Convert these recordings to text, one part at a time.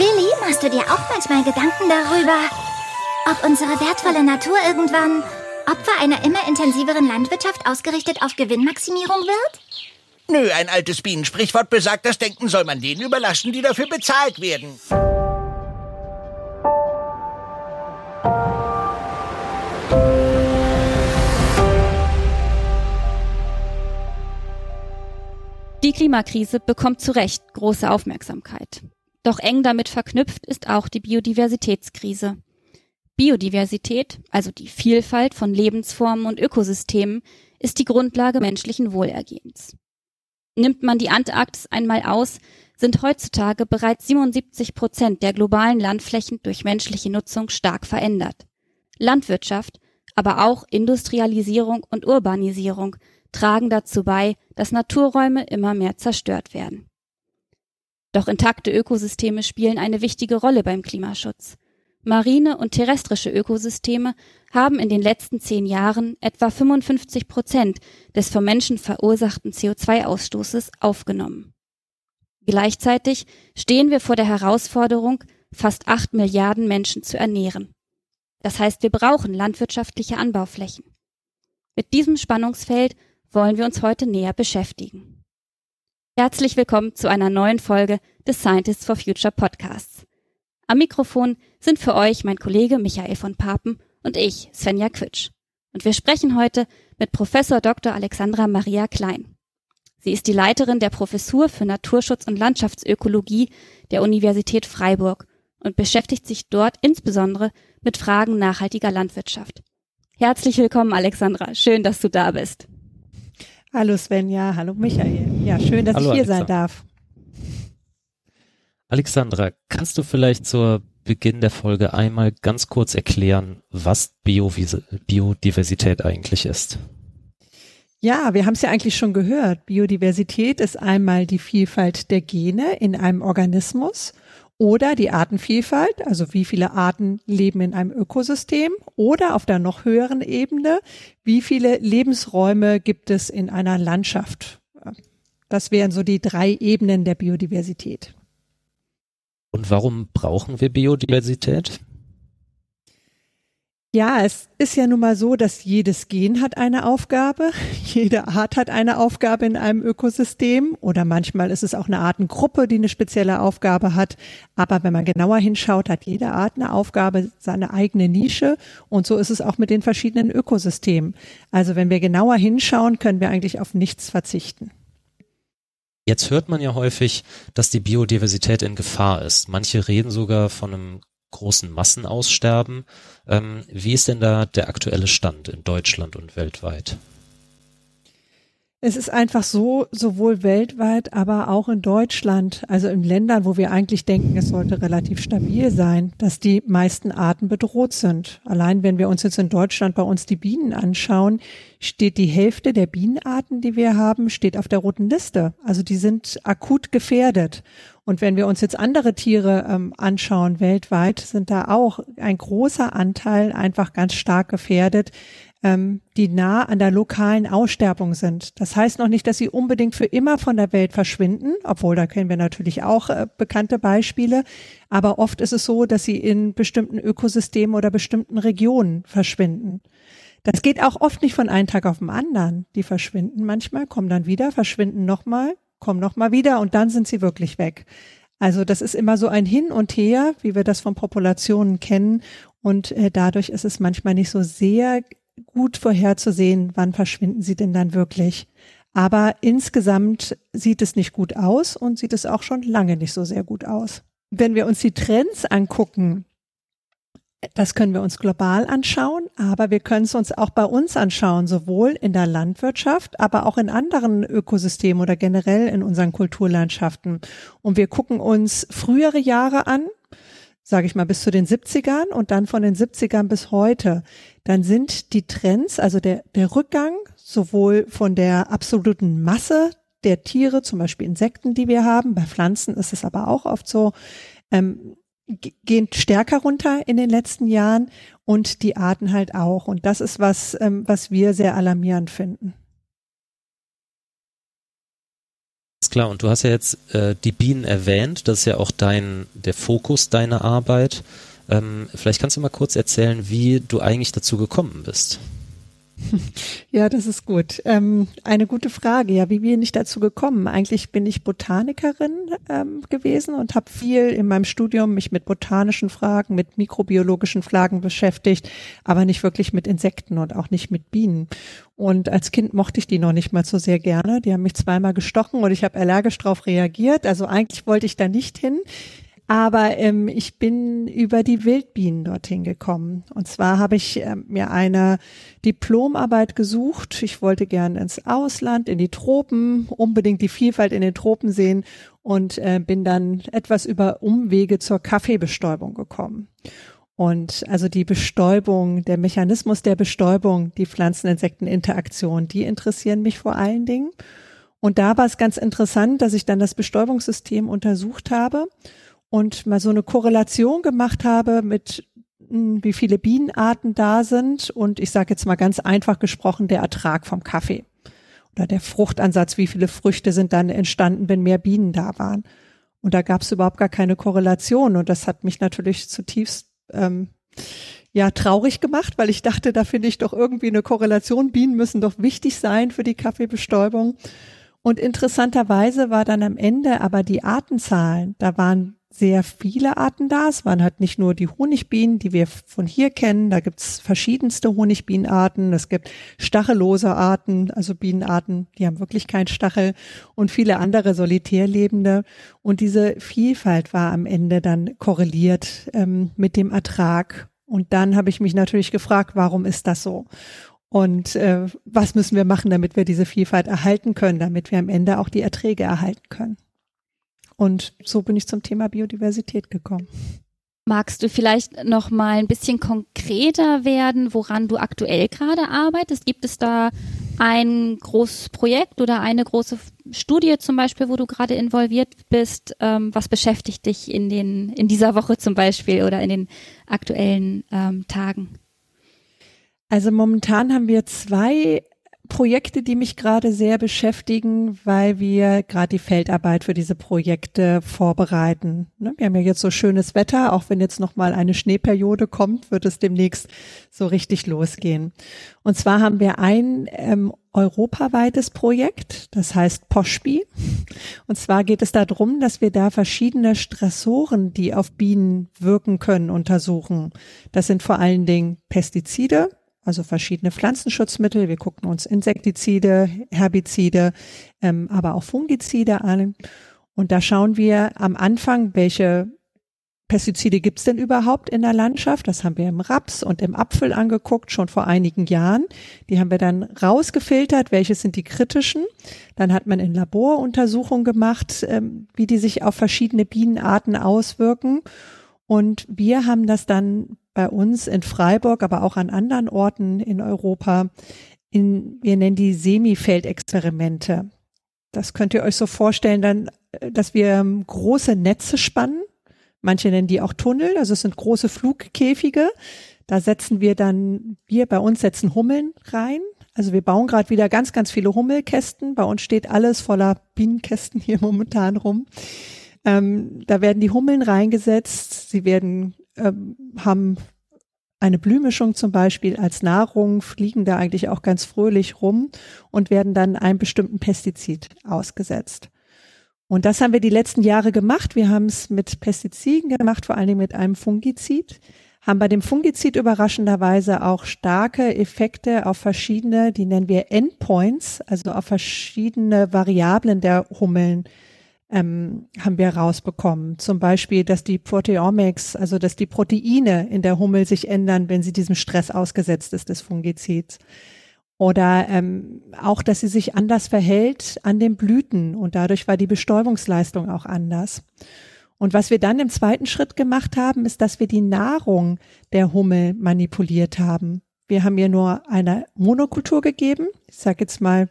Willi, machst du dir auch manchmal Gedanken darüber, ob unsere wertvolle Natur irgendwann Opfer einer immer intensiveren Landwirtschaft ausgerichtet auf Gewinnmaximierung wird? Nö, ein altes Bienensprichwort besagt, das Denken soll man denen überlassen, die dafür bezahlt werden. Die Klimakrise bekommt zu Recht große Aufmerksamkeit. Doch eng damit verknüpft ist auch die Biodiversitätskrise. Biodiversität, also die Vielfalt von Lebensformen und Ökosystemen, ist die Grundlage menschlichen Wohlergehens. Nimmt man die Antarktis einmal aus, sind heutzutage bereits 77 Prozent der globalen Landflächen durch menschliche Nutzung stark verändert. Landwirtschaft, aber auch Industrialisierung und Urbanisierung tragen dazu bei, dass Naturräume immer mehr zerstört werden. Doch intakte Ökosysteme spielen eine wichtige Rolle beim Klimaschutz. Marine und terrestrische Ökosysteme haben in den letzten zehn Jahren etwa 55 Prozent des vom Menschen verursachten CO2-Ausstoßes aufgenommen. Gleichzeitig stehen wir vor der Herausforderung, fast acht Milliarden Menschen zu ernähren. Das heißt, wir brauchen landwirtschaftliche Anbauflächen. Mit diesem Spannungsfeld wollen wir uns heute näher beschäftigen. Herzlich willkommen zu einer neuen Folge des Scientists for Future Podcasts. Am Mikrofon sind für euch mein Kollege Michael von Papen und ich, Svenja Quitsch. Und wir sprechen heute mit Professor Dr. Alexandra Maria Klein. Sie ist die Leiterin der Professur für Naturschutz und Landschaftsökologie der Universität Freiburg und beschäftigt sich dort insbesondere mit Fragen nachhaltiger Landwirtschaft. Herzlich willkommen, Alexandra. Schön, dass du da bist. Hallo Svenja, hallo Michael. Ja, schön, dass hallo, ich hier Alexandra. sein darf. Alexandra, kannst du vielleicht zur Beginn der Folge einmal ganz kurz erklären, was Biodiversität eigentlich ist? Ja, wir haben es ja eigentlich schon gehört. Biodiversität ist einmal die Vielfalt der Gene in einem Organismus oder die Artenvielfalt, also wie viele Arten leben in einem Ökosystem oder auf der noch höheren Ebene, wie viele Lebensräume gibt es in einer Landschaft. Das wären so die drei Ebenen der Biodiversität. Und warum brauchen wir Biodiversität? Ja, es ist ja nun mal so, dass jedes Gen hat eine Aufgabe, jede Art hat eine Aufgabe in einem Ökosystem oder manchmal ist es auch eine Artengruppe, die eine spezielle Aufgabe hat. Aber wenn man genauer hinschaut, hat jede Art eine Aufgabe, seine eigene Nische und so ist es auch mit den verschiedenen Ökosystemen. Also wenn wir genauer hinschauen, können wir eigentlich auf nichts verzichten. Jetzt hört man ja häufig, dass die Biodiversität in Gefahr ist. Manche reden sogar von einem großen Massenaussterben. Ähm, wie ist denn da der aktuelle Stand in Deutschland und weltweit? Es ist einfach so, sowohl weltweit, aber auch in Deutschland, also in Ländern, wo wir eigentlich denken, es sollte relativ stabil sein, dass die meisten Arten bedroht sind. Allein wenn wir uns jetzt in Deutschland bei uns die Bienen anschauen, steht die Hälfte der Bienenarten, die wir haben, steht auf der roten Liste. Also die sind akut gefährdet. Und wenn wir uns jetzt andere Tiere ähm, anschauen weltweit, sind da auch ein großer Anteil einfach ganz stark gefährdet ähm, die nah an der lokalen Aussterbung sind. Das heißt noch nicht, dass sie unbedingt für immer von der Welt verschwinden, obwohl da kennen wir natürlich auch äh, bekannte Beispiele. Aber oft ist es so, dass sie in bestimmten Ökosystemen oder bestimmten Regionen verschwinden. Das geht auch oft nicht von einem Tag auf den anderen. Die verschwinden manchmal, kommen dann wieder, verschwinden nochmal, kommen nochmal wieder und dann sind sie wirklich weg. Also das ist immer so ein Hin und Her, wie wir das von Populationen kennen. Und äh, dadurch ist es manchmal nicht so sehr gut vorherzusehen, wann verschwinden sie denn dann wirklich. Aber insgesamt sieht es nicht gut aus und sieht es auch schon lange nicht so sehr gut aus. Wenn wir uns die Trends angucken, das können wir uns global anschauen, aber wir können es uns auch bei uns anschauen, sowohl in der Landwirtschaft, aber auch in anderen Ökosystemen oder generell in unseren Kulturlandschaften. Und wir gucken uns frühere Jahre an, sage ich mal, bis zu den 70ern und dann von den 70ern bis heute, dann sind die Trends, also der, der Rückgang sowohl von der absoluten Masse der Tiere, zum Beispiel Insekten, die wir haben, bei Pflanzen ist es aber auch oft so, ähm, gehen stärker runter in den letzten Jahren und die Arten halt auch. Und das ist was, ähm, was wir sehr alarmierend finden. Ist klar, und du hast ja jetzt äh, die Bienen erwähnt, das ist ja auch dein, der Fokus deiner Arbeit. Ähm, vielleicht kannst du mal kurz erzählen, wie du eigentlich dazu gekommen bist. Ja, das ist gut. Ähm, eine gute Frage. Ja, wie bin ich dazu gekommen? Eigentlich bin ich Botanikerin ähm, gewesen und habe viel in meinem Studium mich mit botanischen Fragen, mit mikrobiologischen Fragen beschäftigt, aber nicht wirklich mit Insekten und auch nicht mit Bienen. Und als Kind mochte ich die noch nicht mal so sehr gerne. Die haben mich zweimal gestochen und ich habe allergisch darauf reagiert. Also eigentlich wollte ich da nicht hin. Aber ähm, ich bin über die Wildbienen dorthin gekommen. Und zwar habe ich ähm, mir eine Diplomarbeit gesucht. Ich wollte gern ins Ausland, in die Tropen, unbedingt die Vielfalt in den Tropen sehen und äh, bin dann etwas über Umwege zur Kaffeebestäubung gekommen. Und also die Bestäubung, der Mechanismus der Bestäubung, die Pflanzeninsekteninteraktion, die interessieren mich vor allen Dingen. Und da war es ganz interessant, dass ich dann das Bestäubungssystem untersucht habe und mal so eine Korrelation gemacht habe mit hm, wie viele Bienenarten da sind und ich sage jetzt mal ganz einfach gesprochen der Ertrag vom Kaffee oder der Fruchtansatz, wie viele Früchte sind dann entstanden, wenn mehr Bienen da waren. Und da gab es überhaupt gar keine Korrelation und das hat mich natürlich zutiefst ähm, ja traurig gemacht, weil ich dachte, da finde ich doch irgendwie eine Korrelation. Bienen müssen doch wichtig sein für die Kaffeebestäubung. Und interessanterweise war dann am Ende aber die Artenzahlen, da waren sehr viele Arten da. Es waren halt nicht nur die Honigbienen, die wir von hier kennen. Da gibt's verschiedenste Honigbienenarten. Es gibt stachellose Arten, also Bienenarten, die haben wirklich keinen Stachel und viele andere solitärlebende. Und diese Vielfalt war am Ende dann korreliert ähm, mit dem Ertrag. Und dann habe ich mich natürlich gefragt, warum ist das so? Und äh, was müssen wir machen, damit wir diese Vielfalt erhalten können, damit wir am Ende auch die Erträge erhalten können? Und so bin ich zum Thema Biodiversität gekommen. Magst du vielleicht noch mal ein bisschen konkreter werden, woran du aktuell gerade arbeitest? Gibt es da ein großes Projekt oder eine große Studie zum Beispiel, wo du gerade involviert bist? Ähm, was beschäftigt dich in den in dieser Woche zum Beispiel oder in den aktuellen ähm, Tagen? Also momentan haben wir zwei Projekte, die mich gerade sehr beschäftigen, weil wir gerade die Feldarbeit für diese Projekte vorbereiten. Ne, wir haben ja jetzt so schönes Wetter, auch wenn jetzt noch mal eine Schneeperiode kommt, wird es demnächst so richtig losgehen. Und zwar haben wir ein ähm, europaweites Projekt, das heißt POSPI. Und zwar geht es darum, dass wir da verschiedene Stressoren, die auf Bienen wirken können, untersuchen. Das sind vor allen Dingen Pestizide, also verschiedene Pflanzenschutzmittel. Wir gucken uns Insektizide, Herbizide, ähm, aber auch Fungizide an. Und da schauen wir am Anfang, welche Pestizide gibt's denn überhaupt in der Landschaft? Das haben wir im Raps und im Apfel angeguckt, schon vor einigen Jahren. Die haben wir dann rausgefiltert, welche sind die kritischen. Dann hat man in Laboruntersuchungen gemacht, ähm, wie die sich auf verschiedene Bienenarten auswirken. Und wir haben das dann bei uns in Freiburg, aber auch an anderen Orten in Europa in, wir nennen die Semifeldexperimente. Das könnt ihr euch so vorstellen, dann, dass wir ähm, große Netze spannen. Manche nennen die auch Tunnel, also es sind große Flugkäfige. Da setzen wir dann, wir bei uns setzen Hummeln rein. Also wir bauen gerade wieder ganz, ganz viele Hummelkästen. Bei uns steht alles voller Bienenkästen hier momentan rum. Ähm, da werden die Hummeln reingesetzt. Sie werden ähm, haben eine Blühmischung zum Beispiel als Nahrung, fliegen da eigentlich auch ganz fröhlich rum und werden dann einem bestimmten Pestizid ausgesetzt. Und das haben wir die letzten Jahre gemacht. Wir haben es mit Pestiziden gemacht, vor allen Dingen mit einem Fungizid, haben bei dem Fungizid überraschenderweise auch starke Effekte auf verschiedene, die nennen wir Endpoints, also auf verschiedene Variablen der Hummeln ähm, haben wir rausbekommen. Zum Beispiel, dass die Proteomics, also dass die Proteine in der Hummel sich ändern, wenn sie diesem Stress ausgesetzt ist des Fungizids. Oder ähm, auch, dass sie sich anders verhält an den Blüten und dadurch war die Bestäubungsleistung auch anders. Und was wir dann im zweiten Schritt gemacht haben, ist, dass wir die Nahrung der Hummel manipuliert haben. Wir haben ihr nur eine Monokultur gegeben, ich sage jetzt mal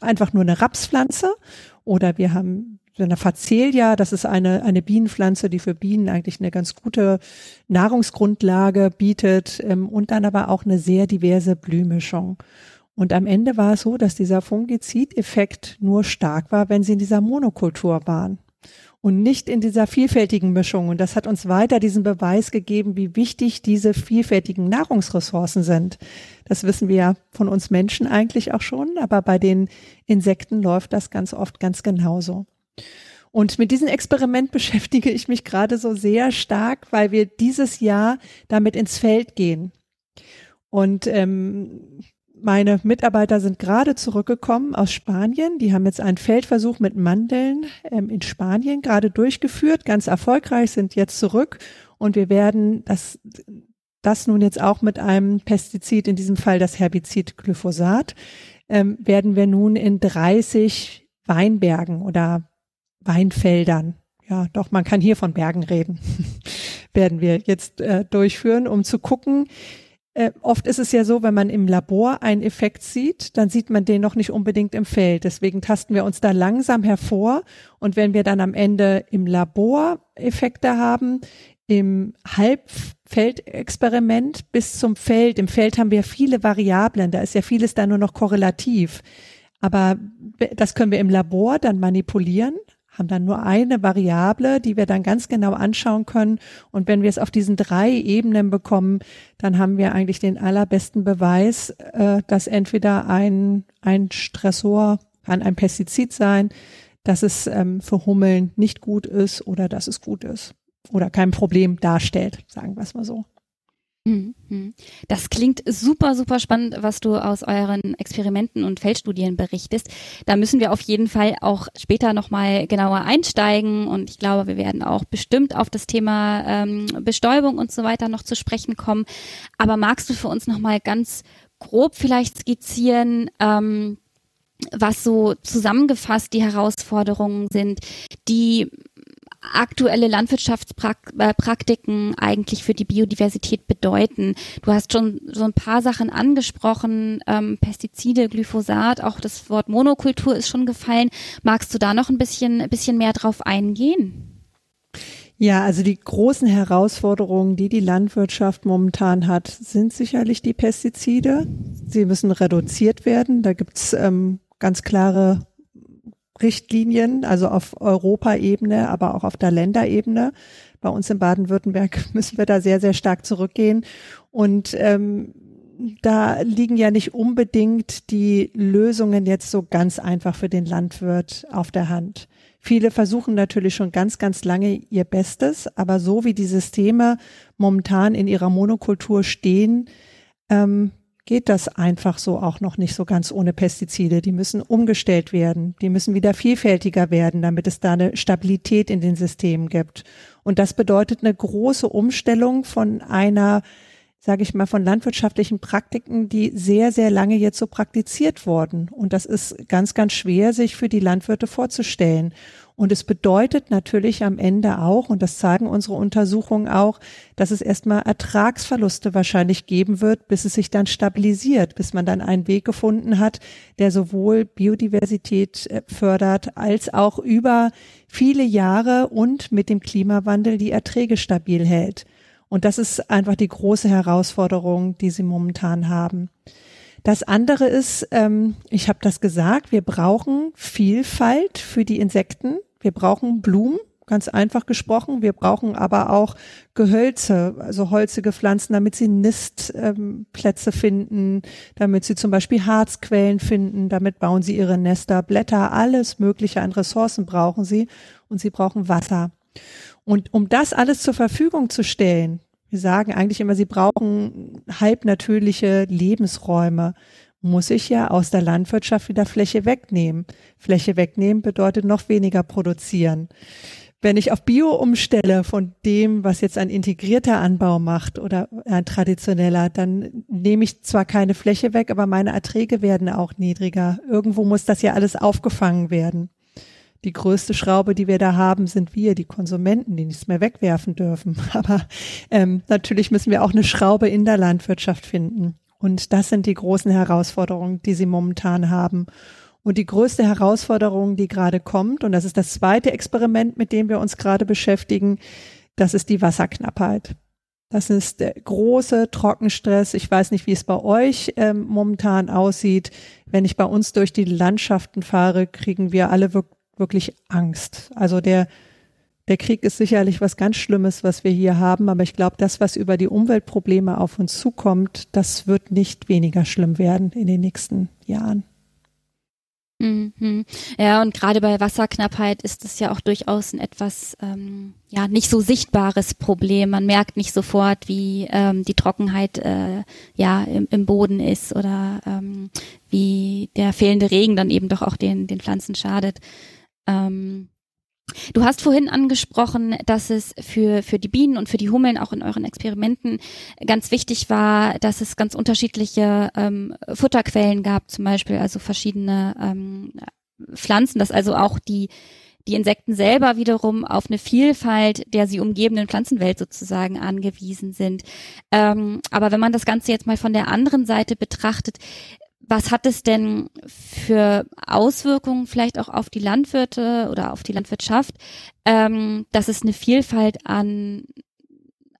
einfach nur eine Rapspflanze, oder wir haben eine Facelia, das ist eine, eine Bienenpflanze, die für Bienen eigentlich eine ganz gute Nahrungsgrundlage bietet ähm, und dann aber auch eine sehr diverse Blühmischung. Und am Ende war es so, dass dieser Fungizid-Effekt nur stark war, wenn sie in dieser Monokultur waren und nicht in dieser vielfältigen Mischung. Und das hat uns weiter diesen Beweis gegeben, wie wichtig diese vielfältigen Nahrungsressourcen sind. Das wissen wir ja von uns Menschen eigentlich auch schon, aber bei den Insekten läuft das ganz oft ganz genauso. Und mit diesem Experiment beschäftige ich mich gerade so sehr stark, weil wir dieses Jahr damit ins Feld gehen. Und ähm, meine Mitarbeiter sind gerade zurückgekommen aus Spanien. Die haben jetzt einen Feldversuch mit Mandeln ähm, in Spanien gerade durchgeführt, ganz erfolgreich, sind jetzt zurück und wir werden das, das nun jetzt auch mit einem Pestizid, in diesem Fall das Herbizid Glyphosat, ähm, werden wir nun in 30 Weinbergen oder Weinfeldern, ja doch, man kann hier von Bergen reden, werden wir jetzt äh, durchführen, um zu gucken, äh, oft ist es ja so, wenn man im Labor einen Effekt sieht, dann sieht man den noch nicht unbedingt im Feld. Deswegen tasten wir uns da langsam hervor. Und wenn wir dann am Ende im Labor Effekte haben, im Halbfeldexperiment bis zum Feld, im Feld haben wir viele Variablen, da ist ja vieles da nur noch korrelativ. Aber das können wir im Labor dann manipulieren haben dann nur eine Variable, die wir dann ganz genau anschauen können. Und wenn wir es auf diesen drei Ebenen bekommen, dann haben wir eigentlich den allerbesten Beweis, äh, dass entweder ein, ein Stressor kann ein Pestizid sein, dass es ähm, für Hummeln nicht gut ist oder dass es gut ist oder kein Problem darstellt, sagen wir es mal so. Mhm. Das klingt super, super spannend, was du aus euren Experimenten und Feldstudien berichtest. Da müssen wir auf jeden Fall auch später nochmal genauer einsteigen und ich glaube, wir werden auch bestimmt auf das Thema ähm, Bestäubung und so weiter noch zu sprechen kommen. Aber magst du für uns nochmal ganz grob vielleicht skizzieren, ähm, was so zusammengefasst die Herausforderungen sind, die aktuelle Landwirtschaftspraktiken eigentlich für die Biodiversität bedeuten. Du hast schon so ein paar Sachen angesprochen, ähm, Pestizide, Glyphosat, auch das Wort Monokultur ist schon gefallen. Magst du da noch ein bisschen, ein bisschen mehr drauf eingehen? Ja, also die großen Herausforderungen, die die Landwirtschaft momentan hat, sind sicherlich die Pestizide. Sie müssen reduziert werden. Da gibt's ähm, ganz klare Richtlinien, also auf Europaebene, aber auch auf der Länderebene. Bei uns in Baden-Württemberg müssen wir da sehr, sehr stark zurückgehen. Und ähm, da liegen ja nicht unbedingt die Lösungen jetzt so ganz einfach für den Landwirt auf der Hand. Viele versuchen natürlich schon ganz, ganz lange ihr Bestes, aber so wie die Systeme momentan in ihrer Monokultur stehen, ähm, geht das einfach so auch noch nicht so ganz ohne Pestizide. Die müssen umgestellt werden, die müssen wieder vielfältiger werden, damit es da eine Stabilität in den Systemen gibt. Und das bedeutet eine große Umstellung von einer sage ich mal, von landwirtschaftlichen Praktiken, die sehr, sehr lange jetzt so praktiziert wurden. Und das ist ganz, ganz schwer, sich für die Landwirte vorzustellen. Und es bedeutet natürlich am Ende auch, und das zeigen unsere Untersuchungen auch, dass es erstmal Ertragsverluste wahrscheinlich geben wird, bis es sich dann stabilisiert, bis man dann einen Weg gefunden hat, der sowohl Biodiversität äh, fördert, als auch über viele Jahre und mit dem Klimawandel die Erträge stabil hält. Und das ist einfach die große Herausforderung, die sie momentan haben. Das andere ist, ähm, ich habe das gesagt, wir brauchen Vielfalt für die Insekten. Wir brauchen Blumen, ganz einfach gesprochen. Wir brauchen aber auch Gehölze, also holzige Pflanzen, damit sie Nistplätze ähm, finden, damit sie zum Beispiel Harzquellen finden, damit bauen sie ihre Nester, Blätter, alles Mögliche an Ressourcen brauchen sie und sie brauchen Wasser. Und um das alles zur Verfügung zu stellen, wir sagen eigentlich immer, sie brauchen halbnatürliche Lebensräume. Muss ich ja aus der Landwirtschaft wieder Fläche wegnehmen. Fläche wegnehmen bedeutet noch weniger produzieren. Wenn ich auf Bio umstelle von dem, was jetzt ein integrierter Anbau macht oder ein traditioneller, dann nehme ich zwar keine Fläche weg, aber meine Erträge werden auch niedriger. Irgendwo muss das ja alles aufgefangen werden die größte Schraube, die wir da haben, sind wir, die Konsumenten, die nichts mehr wegwerfen dürfen. Aber ähm, natürlich müssen wir auch eine Schraube in der Landwirtschaft finden. Und das sind die großen Herausforderungen, die sie momentan haben. Und die größte Herausforderung, die gerade kommt, und das ist das zweite Experiment, mit dem wir uns gerade beschäftigen, das ist die Wasserknappheit. Das ist der große Trockenstress. Ich weiß nicht, wie es bei euch ähm, momentan aussieht. Wenn ich bei uns durch die Landschaften fahre, kriegen wir alle wir wirklich Angst. Also der, der Krieg ist sicherlich was ganz Schlimmes, was wir hier haben, aber ich glaube, das, was über die Umweltprobleme auf uns zukommt, das wird nicht weniger schlimm werden in den nächsten Jahren. Mhm. Ja, und gerade bei Wasserknappheit ist es ja auch durchaus ein etwas ähm, ja nicht so sichtbares Problem. Man merkt nicht sofort, wie ähm, die Trockenheit äh, ja im, im Boden ist oder ähm, wie der fehlende Regen dann eben doch auch den den Pflanzen schadet. Ähm, Du hast vorhin angesprochen, dass es für, für die Bienen und für die Hummeln auch in euren Experimenten ganz wichtig war, dass es ganz unterschiedliche ähm, Futterquellen gab, zum Beispiel also verschiedene ähm, Pflanzen, dass also auch die, die Insekten selber wiederum auf eine Vielfalt der sie umgebenden Pflanzenwelt sozusagen angewiesen sind. Ähm, aber wenn man das Ganze jetzt mal von der anderen Seite betrachtet, was hat es denn für Auswirkungen vielleicht auch auf die Landwirte oder auf die Landwirtschaft, ähm, dass es eine Vielfalt an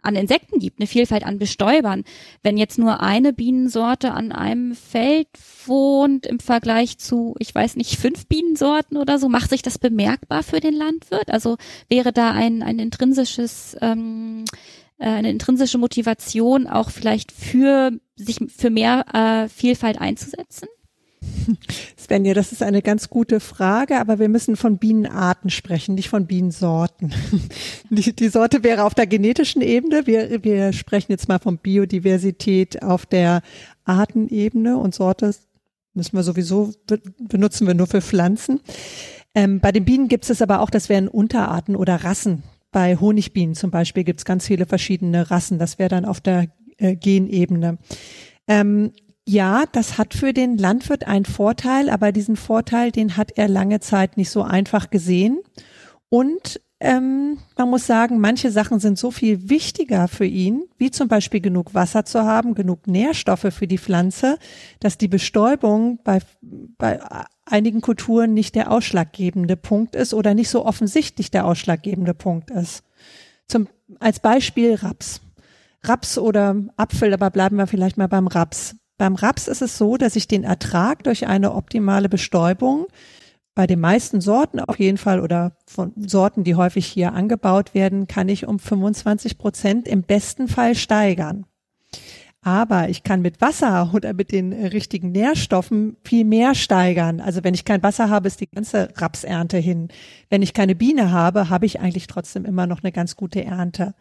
an Insekten gibt, eine Vielfalt an Bestäubern. Wenn jetzt nur eine Bienensorte an einem Feld wohnt im Vergleich zu, ich weiß nicht, fünf Bienensorten oder so, macht sich das bemerkbar für den Landwirt? Also wäre da ein, ein intrinsisches ähm, äh, eine intrinsische Motivation auch vielleicht für sich für mehr äh, Vielfalt einzusetzen? Svenja, das ist eine ganz gute Frage, aber wir müssen von Bienenarten sprechen, nicht von Bienensorten. Die, die Sorte wäre auf der genetischen Ebene. Wir, wir sprechen jetzt mal von Biodiversität auf der Artenebene und Sorte müssen wir sowieso benutzen wir nur für Pflanzen. Ähm, bei den Bienen gibt es aber auch, das wären Unterarten oder Rassen. Bei Honigbienen zum Beispiel gibt es ganz viele verschiedene Rassen. Das wäre dann auf der äh, Genebene. Ähm, ja, das hat für den Landwirt einen Vorteil, aber diesen Vorteil, den hat er lange Zeit nicht so einfach gesehen. Und ähm, man muss sagen, manche Sachen sind so viel wichtiger für ihn, wie zum Beispiel genug Wasser zu haben, genug Nährstoffe für die Pflanze, dass die Bestäubung bei, bei einigen Kulturen nicht der ausschlaggebende Punkt ist oder nicht so offensichtlich der ausschlaggebende Punkt ist. Zum, als Beispiel Raps. Raps oder Apfel, aber bleiben wir vielleicht mal beim Raps. Beim Raps ist es so, dass ich den Ertrag durch eine optimale Bestäubung bei den meisten Sorten auf jeden Fall oder von Sorten, die häufig hier angebaut werden, kann ich um 25 Prozent im besten Fall steigern. Aber ich kann mit Wasser oder mit den richtigen Nährstoffen viel mehr steigern. Also wenn ich kein Wasser habe, ist die ganze Rapsernte hin. Wenn ich keine Biene habe, habe ich eigentlich trotzdem immer noch eine ganz gute Ernte.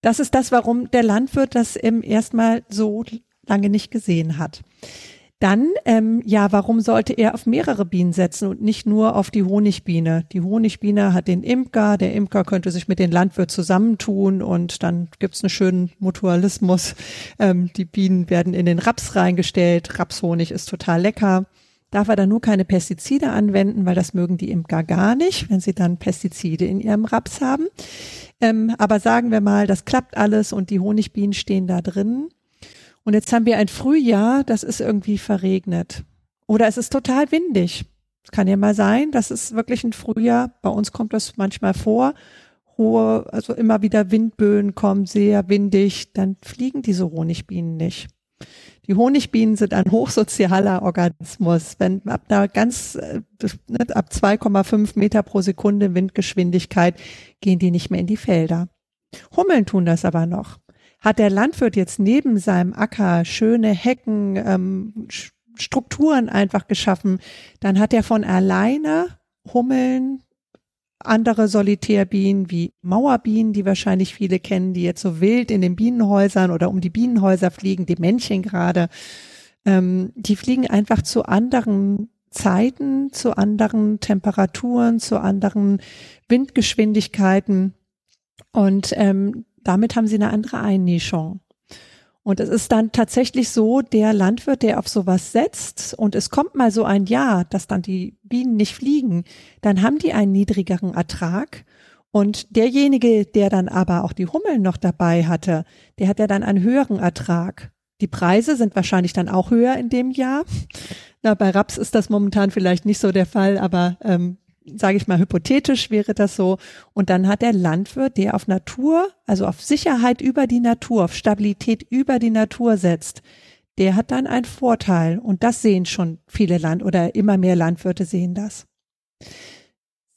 Das ist das, warum der Landwirt das im erstmal so lange nicht gesehen hat. Dann, ähm, ja, warum sollte er auf mehrere Bienen setzen und nicht nur auf die Honigbiene? Die Honigbiene hat den Imker, der Imker könnte sich mit den Landwirt zusammentun und dann gibt's einen schönen Mutualismus. Ähm, die Bienen werden in den Raps reingestellt, Rapshonig ist total lecker. Darf er dann nur keine Pestizide anwenden, weil das mögen die Imker gar nicht, wenn sie dann Pestizide in ihrem Raps haben. Ähm, aber sagen wir mal, das klappt alles und die Honigbienen stehen da drin und jetzt haben wir ein Frühjahr, das ist irgendwie verregnet. Oder es ist total windig. Es kann ja mal sein, das ist wirklich ein Frühjahr. Bei uns kommt das manchmal vor. Hohe, also immer wieder Windböen kommen, sehr windig. Dann fliegen diese Honigbienen nicht. Die Honigbienen sind ein hochsozialer Organismus. Wenn ab da ganz, äh, ab 2,5 Meter pro Sekunde Windgeschwindigkeit gehen die nicht mehr in die Felder. Hummeln tun das aber noch. Hat der Landwirt jetzt neben seinem Acker schöne Hecken, ähm, Strukturen einfach geschaffen, dann hat er von alleine Hummeln, andere Solitärbienen wie Mauerbienen, die wahrscheinlich viele kennen, die jetzt so wild in den Bienenhäusern oder um die Bienenhäuser fliegen, die Männchen gerade, ähm, die fliegen einfach zu anderen Zeiten, zu anderen Temperaturen, zu anderen Windgeschwindigkeiten. Und ähm, damit haben sie eine andere Einnischung. Und es ist dann tatsächlich so, der Landwirt, der auf sowas setzt und es kommt mal so ein Jahr, dass dann die Bienen nicht fliegen, dann haben die einen niedrigeren Ertrag. Und derjenige, der dann aber auch die Hummeln noch dabei hatte, der hat ja dann einen höheren Ertrag. Die Preise sind wahrscheinlich dann auch höher in dem Jahr. Na, bei Raps ist das momentan vielleicht nicht so der Fall, aber ähm, sage ich mal hypothetisch wäre das so. Und dann hat der Landwirt, der auf Natur, also auf Sicherheit über die Natur, auf Stabilität über die Natur setzt, der hat dann einen Vorteil. Und das sehen schon viele Land oder immer mehr Landwirte sehen das.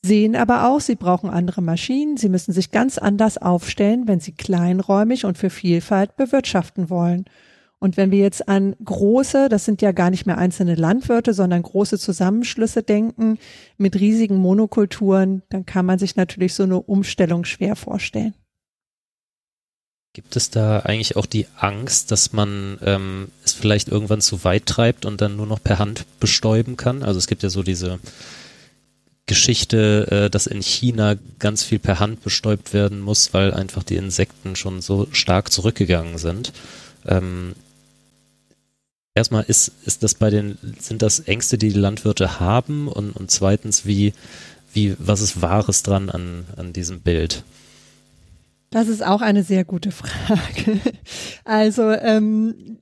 Sehen aber auch, sie brauchen andere Maschinen, sie müssen sich ganz anders aufstellen, wenn sie kleinräumig und für Vielfalt bewirtschaften wollen. Und wenn wir jetzt an große, das sind ja gar nicht mehr einzelne Landwirte, sondern große Zusammenschlüsse denken mit riesigen Monokulturen, dann kann man sich natürlich so eine Umstellung schwer vorstellen. Gibt es da eigentlich auch die Angst, dass man ähm, es vielleicht irgendwann zu weit treibt und dann nur noch per Hand bestäuben kann? Also es gibt ja so diese Geschichte, äh, dass in China ganz viel per Hand bestäubt werden muss, weil einfach die Insekten schon so stark zurückgegangen sind. Ähm, erstmal ist, ist das bei den, sind das Ängste, die die Landwirte haben? Und, und zweitens, wie, wie, was ist Wahres dran an, an diesem Bild? Das ist auch eine sehr gute Frage. Also ähm,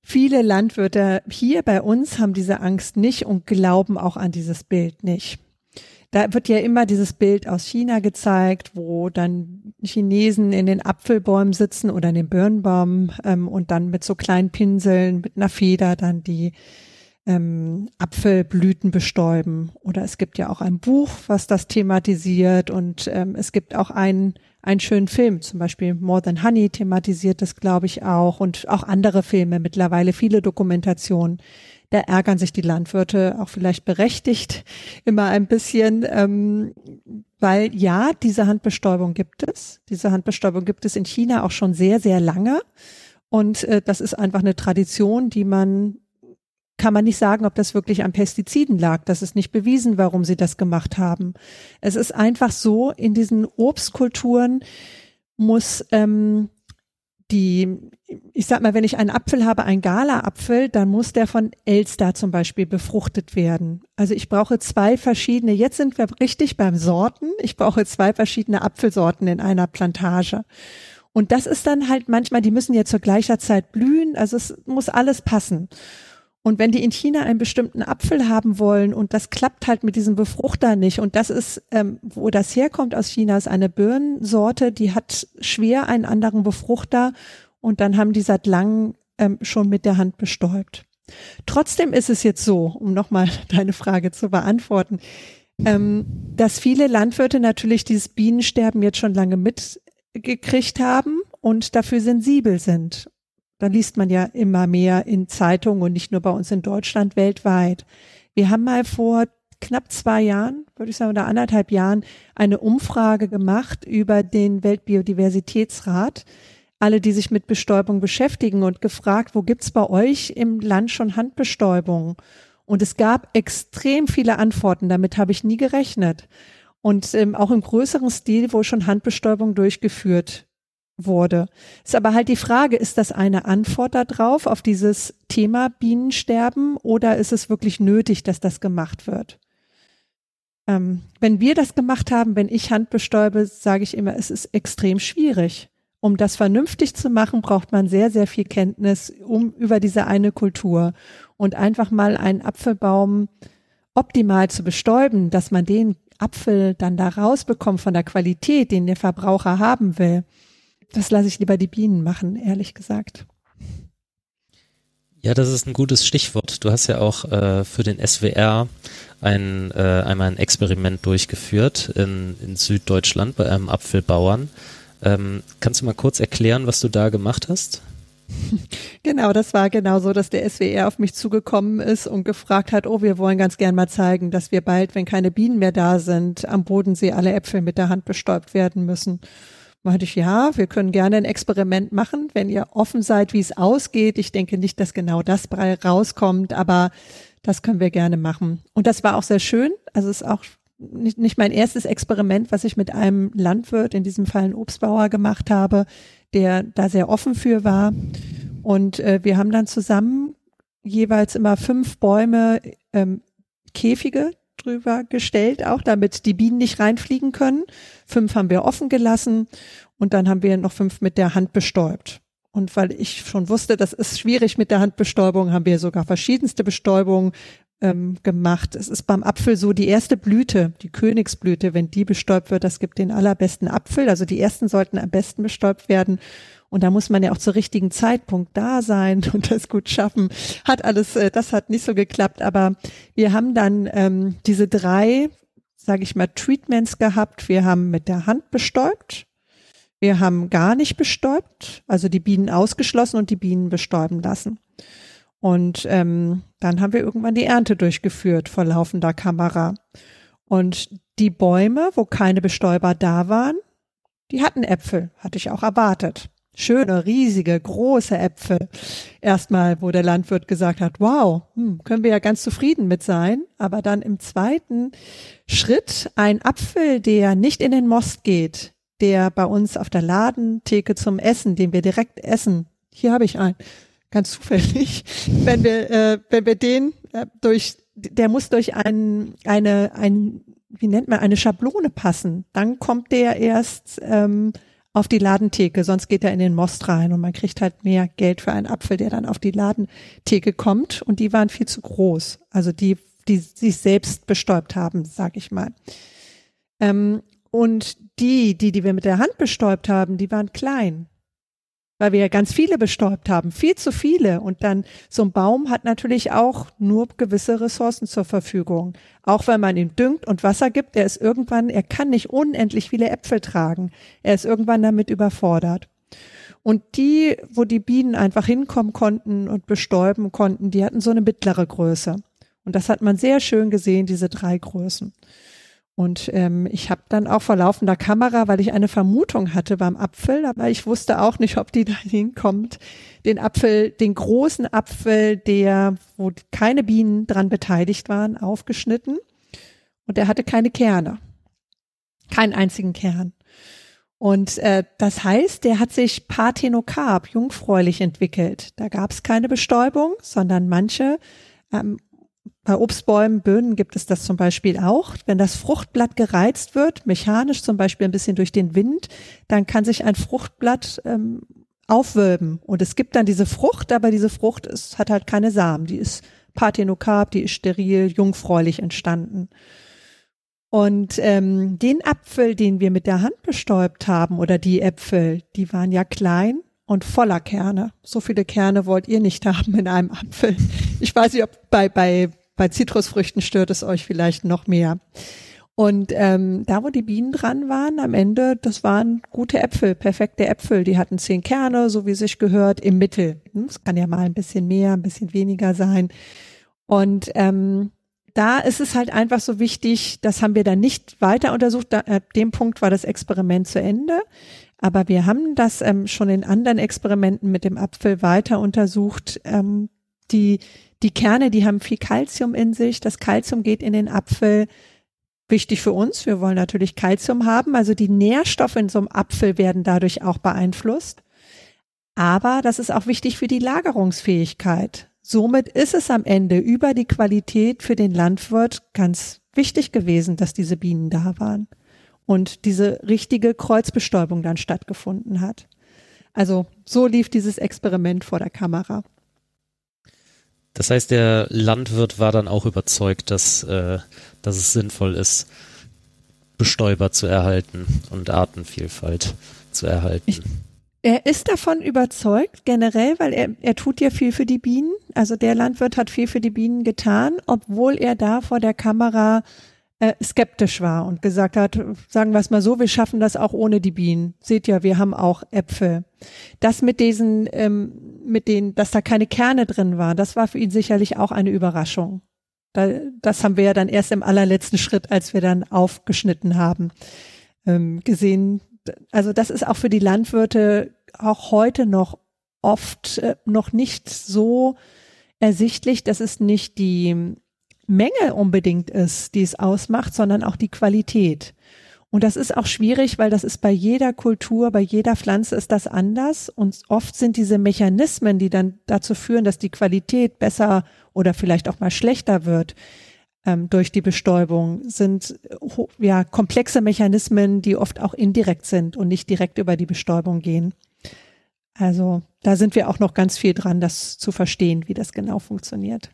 viele Landwirte hier bei uns haben diese Angst nicht und glauben auch an dieses Bild nicht. Da wird ja immer dieses Bild aus China gezeigt, wo dann Chinesen in den Apfelbäumen sitzen oder in den Birnbaum ähm, und dann mit so kleinen Pinseln, mit einer Feder dann die ähm, Apfelblüten bestäuben. Oder es gibt ja auch ein Buch, was das thematisiert und ähm, es gibt auch einen, einen schönen Film, zum Beispiel More Than Honey thematisiert das, glaube ich, auch und auch andere Filme mittlerweile, viele Dokumentationen da ärgern sich die Landwirte auch vielleicht berechtigt immer ein bisschen, ähm, weil ja, diese Handbestäubung gibt es. Diese Handbestäubung gibt es in China auch schon sehr, sehr lange. Und äh, das ist einfach eine Tradition, die man kann man nicht sagen, ob das wirklich an Pestiziden lag. Das ist nicht bewiesen, warum sie das gemacht haben. Es ist einfach so, in diesen Obstkulturen muss ähm, die, ich sag mal, wenn ich einen Apfel habe, einen Gala-Apfel, dann muss der von Elster zum Beispiel befruchtet werden. Also ich brauche zwei verschiedene, jetzt sind wir richtig beim Sorten, ich brauche zwei verschiedene Apfelsorten in einer Plantage. Und das ist dann halt manchmal, die müssen ja zur gleicher Zeit blühen, also es muss alles passen. Und wenn die in China einen bestimmten Apfel haben wollen und das klappt halt mit diesem Befruchter nicht und das ist, ähm, wo das herkommt aus China, ist eine Birnensorte, die hat schwer einen anderen Befruchter und dann haben die seit langem ähm, schon mit der Hand bestäubt. Trotzdem ist es jetzt so, um nochmal deine Frage zu beantworten, ähm, dass viele Landwirte natürlich dieses Bienensterben jetzt schon lange mitgekriegt haben und dafür sensibel sind. Da liest man ja immer mehr in Zeitungen und nicht nur bei uns in Deutschland, weltweit. Wir haben mal vor knapp zwei Jahren, würde ich sagen, oder anderthalb Jahren eine Umfrage gemacht über den Weltbiodiversitätsrat. Alle, die sich mit Bestäubung beschäftigen und gefragt, wo gibt's bei euch im Land schon Handbestäubung? Und es gab extrem viele Antworten. Damit habe ich nie gerechnet. Und ähm, auch im größeren Stil, wo schon Handbestäubung durchgeführt wurde. Ist aber halt die Frage, ist das eine Antwort darauf, auf dieses Thema Bienensterben oder ist es wirklich nötig, dass das gemacht wird? Ähm, wenn wir das gemacht haben, wenn ich Hand bestäube, sage ich immer, es ist extrem schwierig. Um das vernünftig zu machen, braucht man sehr, sehr viel Kenntnis um über diese eine Kultur und einfach mal einen Apfelbaum optimal zu bestäuben, dass man den Apfel dann da rausbekommt von der Qualität, den der Verbraucher haben will das lasse ich lieber die Bienen machen, ehrlich gesagt. Ja, das ist ein gutes Stichwort. Du hast ja auch äh, für den SWR ein, äh, einmal ein Experiment durchgeführt in, in Süddeutschland bei einem Apfelbauern. Ähm, kannst du mal kurz erklären, was du da gemacht hast? Genau, das war genau so, dass der SWR auf mich zugekommen ist und gefragt hat, oh, wir wollen ganz gern mal zeigen, dass wir bald, wenn keine Bienen mehr da sind, am Bodensee alle Äpfel mit der Hand bestäubt werden müssen meinte ich, ja, wir können gerne ein Experiment machen, wenn ihr offen seid, wie es ausgeht. Ich denke nicht, dass genau das rauskommt, aber das können wir gerne machen. Und das war auch sehr schön. Also es ist auch nicht, nicht mein erstes Experiment, was ich mit einem Landwirt, in diesem Fall ein Obstbauer, gemacht habe, der da sehr offen für war. Und äh, wir haben dann zusammen jeweils immer fünf Bäume, ähm, Käfige drüber gestellt, auch damit die Bienen nicht reinfliegen können. Fünf haben wir offen gelassen und dann haben wir noch fünf mit der Hand bestäubt. Und weil ich schon wusste, das ist schwierig mit der Handbestäubung, haben wir sogar verschiedenste Bestäubungen ähm, gemacht. Es ist beim Apfel so, die erste Blüte, die Königsblüte, wenn die bestäubt wird, das gibt den allerbesten Apfel. Also die ersten sollten am besten bestäubt werden. Und da muss man ja auch zur richtigen Zeitpunkt da sein und das gut schaffen. Hat alles, äh, das hat nicht so geklappt. Aber wir haben dann ähm, diese drei, sage ich mal, Treatments gehabt. Wir haben mit der Hand bestäubt. Wir haben gar nicht bestäubt, also die Bienen ausgeschlossen und die Bienen bestäuben lassen. Und ähm, dann haben wir irgendwann die Ernte durchgeführt vor laufender Kamera. Und die Bäume, wo keine Bestäuber da waren, die hatten Äpfel, hatte ich auch erwartet. Schöne, riesige, große Äpfel. Erstmal, wo der Landwirt gesagt hat, wow, hm, können wir ja ganz zufrieden mit sein. Aber dann im zweiten Schritt ein Apfel, der nicht in den Most geht, der bei uns auf der Ladentheke zum Essen, den wir direkt essen, hier habe ich einen, ganz zufällig, wenn wir, äh, wenn wir den äh, durch, der muss durch ein, eine, ein, wie nennt man, eine Schablone passen. Dann kommt der erst ähm, auf die Ladentheke, sonst geht er in den Most rein und man kriegt halt mehr Geld für einen Apfel, der dann auf die Ladentheke kommt. Und die waren viel zu groß. Also die, die sich selbst bestäubt haben, sag ich mal. Ähm, und die, die, die wir mit der Hand bestäubt haben, die waren klein weil wir ja ganz viele bestäubt haben, viel zu viele. Und dann so ein Baum hat natürlich auch nur gewisse Ressourcen zur Verfügung. Auch wenn man ihm düngt und Wasser gibt, er ist irgendwann, er kann nicht unendlich viele Äpfel tragen. Er ist irgendwann damit überfordert. Und die, wo die Bienen einfach hinkommen konnten und bestäuben konnten, die hatten so eine mittlere Größe. Und das hat man sehr schön gesehen, diese drei Größen. Und ähm, ich habe dann auch vor laufender Kamera, weil ich eine Vermutung hatte beim Apfel, aber ich wusste auch nicht, ob die da hinkommt, den Apfel, den großen Apfel, der, wo keine Bienen dran beteiligt waren, aufgeschnitten. Und der hatte keine Kerne. Keinen einzigen Kern. Und äh, das heißt, der hat sich parthenokarp, jungfräulich entwickelt. Da gab es keine Bestäubung, sondern manche ähm, bei Obstbäumen, Böden gibt es das zum Beispiel auch. Wenn das Fruchtblatt gereizt wird, mechanisch zum Beispiel ein bisschen durch den Wind, dann kann sich ein Fruchtblatt ähm, aufwölben. Und es gibt dann diese Frucht, aber diese Frucht ist, hat halt keine Samen. Die ist parthenokarp, die ist steril, jungfräulich entstanden. Und ähm, den Apfel, den wir mit der Hand bestäubt haben, oder die Äpfel, die waren ja klein und voller Kerne. So viele Kerne wollt ihr nicht haben in einem Apfel. Ich weiß nicht, ob bei, bei bei Zitrusfrüchten stört es euch vielleicht noch mehr. Und ähm, da, wo die Bienen dran waren, am Ende, das waren gute Äpfel, perfekte Äpfel. Die hatten zehn Kerne, so wie sich gehört, im Mittel. Hm, es kann ja mal ein bisschen mehr, ein bisschen weniger sein. Und ähm, da ist es halt einfach so wichtig, das haben wir dann nicht weiter untersucht. Da, ab dem Punkt war das Experiment zu Ende. Aber wir haben das ähm, schon in anderen Experimenten mit dem Apfel weiter untersucht. Ähm, die die Kerne, die haben viel Kalzium in sich. Das Kalzium geht in den Apfel. Wichtig für uns. Wir wollen natürlich Kalzium haben. Also die Nährstoffe in so einem Apfel werden dadurch auch beeinflusst. Aber das ist auch wichtig für die Lagerungsfähigkeit. Somit ist es am Ende über die Qualität für den Landwirt ganz wichtig gewesen, dass diese Bienen da waren und diese richtige Kreuzbestäubung dann stattgefunden hat. Also so lief dieses Experiment vor der Kamera. Das heißt, der Landwirt war dann auch überzeugt, dass, äh, dass es sinnvoll ist, Bestäuber zu erhalten und Artenvielfalt zu erhalten. Ich, er ist davon überzeugt, generell, weil er, er tut ja viel für die Bienen. Also der Landwirt hat viel für die Bienen getan, obwohl er da vor der Kamera äh, skeptisch war und gesagt hat, sagen wir es mal so, wir schaffen das auch ohne die Bienen. Seht ja, wir haben auch Äpfel. Das mit diesen, ähm, mit denen, dass da keine Kerne drin waren, das war für ihn sicherlich auch eine Überraschung. Da, das haben wir ja dann erst im allerletzten Schritt, als wir dann aufgeschnitten haben, ähm, gesehen. Also das ist auch für die Landwirte auch heute noch oft äh, noch nicht so ersichtlich. Das ist nicht die Menge unbedingt ist, die es ausmacht, sondern auch die Qualität. Und das ist auch schwierig, weil das ist bei jeder Kultur, bei jeder Pflanze ist das anders. Und oft sind diese Mechanismen, die dann dazu führen, dass die Qualität besser oder vielleicht auch mal schlechter wird ähm, durch die Bestäubung, sind ja komplexe Mechanismen, die oft auch indirekt sind und nicht direkt über die Bestäubung gehen. Also da sind wir auch noch ganz viel dran, das zu verstehen, wie das genau funktioniert.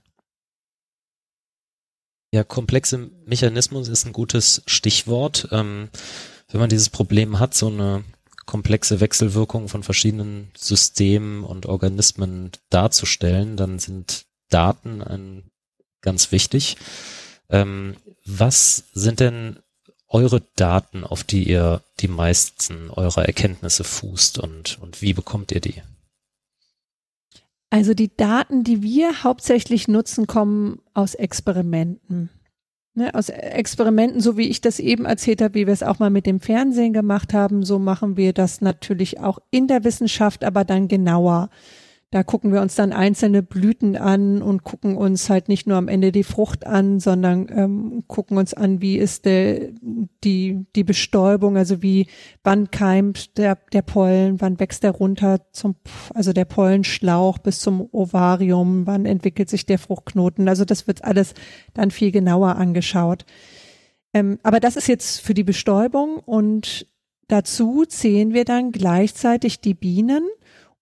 Ja, komplexe Mechanismus ist ein gutes Stichwort. Ähm, wenn man dieses Problem hat, so eine komplexe Wechselwirkung von verschiedenen Systemen und Organismen darzustellen, dann sind Daten ein ganz wichtig. Ähm, was sind denn eure Daten, auf die ihr die meisten eurer Erkenntnisse fußt und, und wie bekommt ihr die? Also die Daten, die wir hauptsächlich nutzen, kommen aus Experimenten. Ne, aus Experimenten, so wie ich das eben erzählt habe, wie wir es auch mal mit dem Fernsehen gemacht haben, so machen wir das natürlich auch in der Wissenschaft, aber dann genauer. Da gucken wir uns dann einzelne Blüten an und gucken uns halt nicht nur am Ende die Frucht an, sondern ähm, gucken uns an, wie ist der, die, die Bestäubung, also wie, wann keimt der, der Pollen, wann wächst der runter zum, also der Pollenschlauch bis zum Ovarium, wann entwickelt sich der Fruchtknoten. Also das wird alles dann viel genauer angeschaut. Ähm, aber das ist jetzt für die Bestäubung und dazu zählen wir dann gleichzeitig die Bienen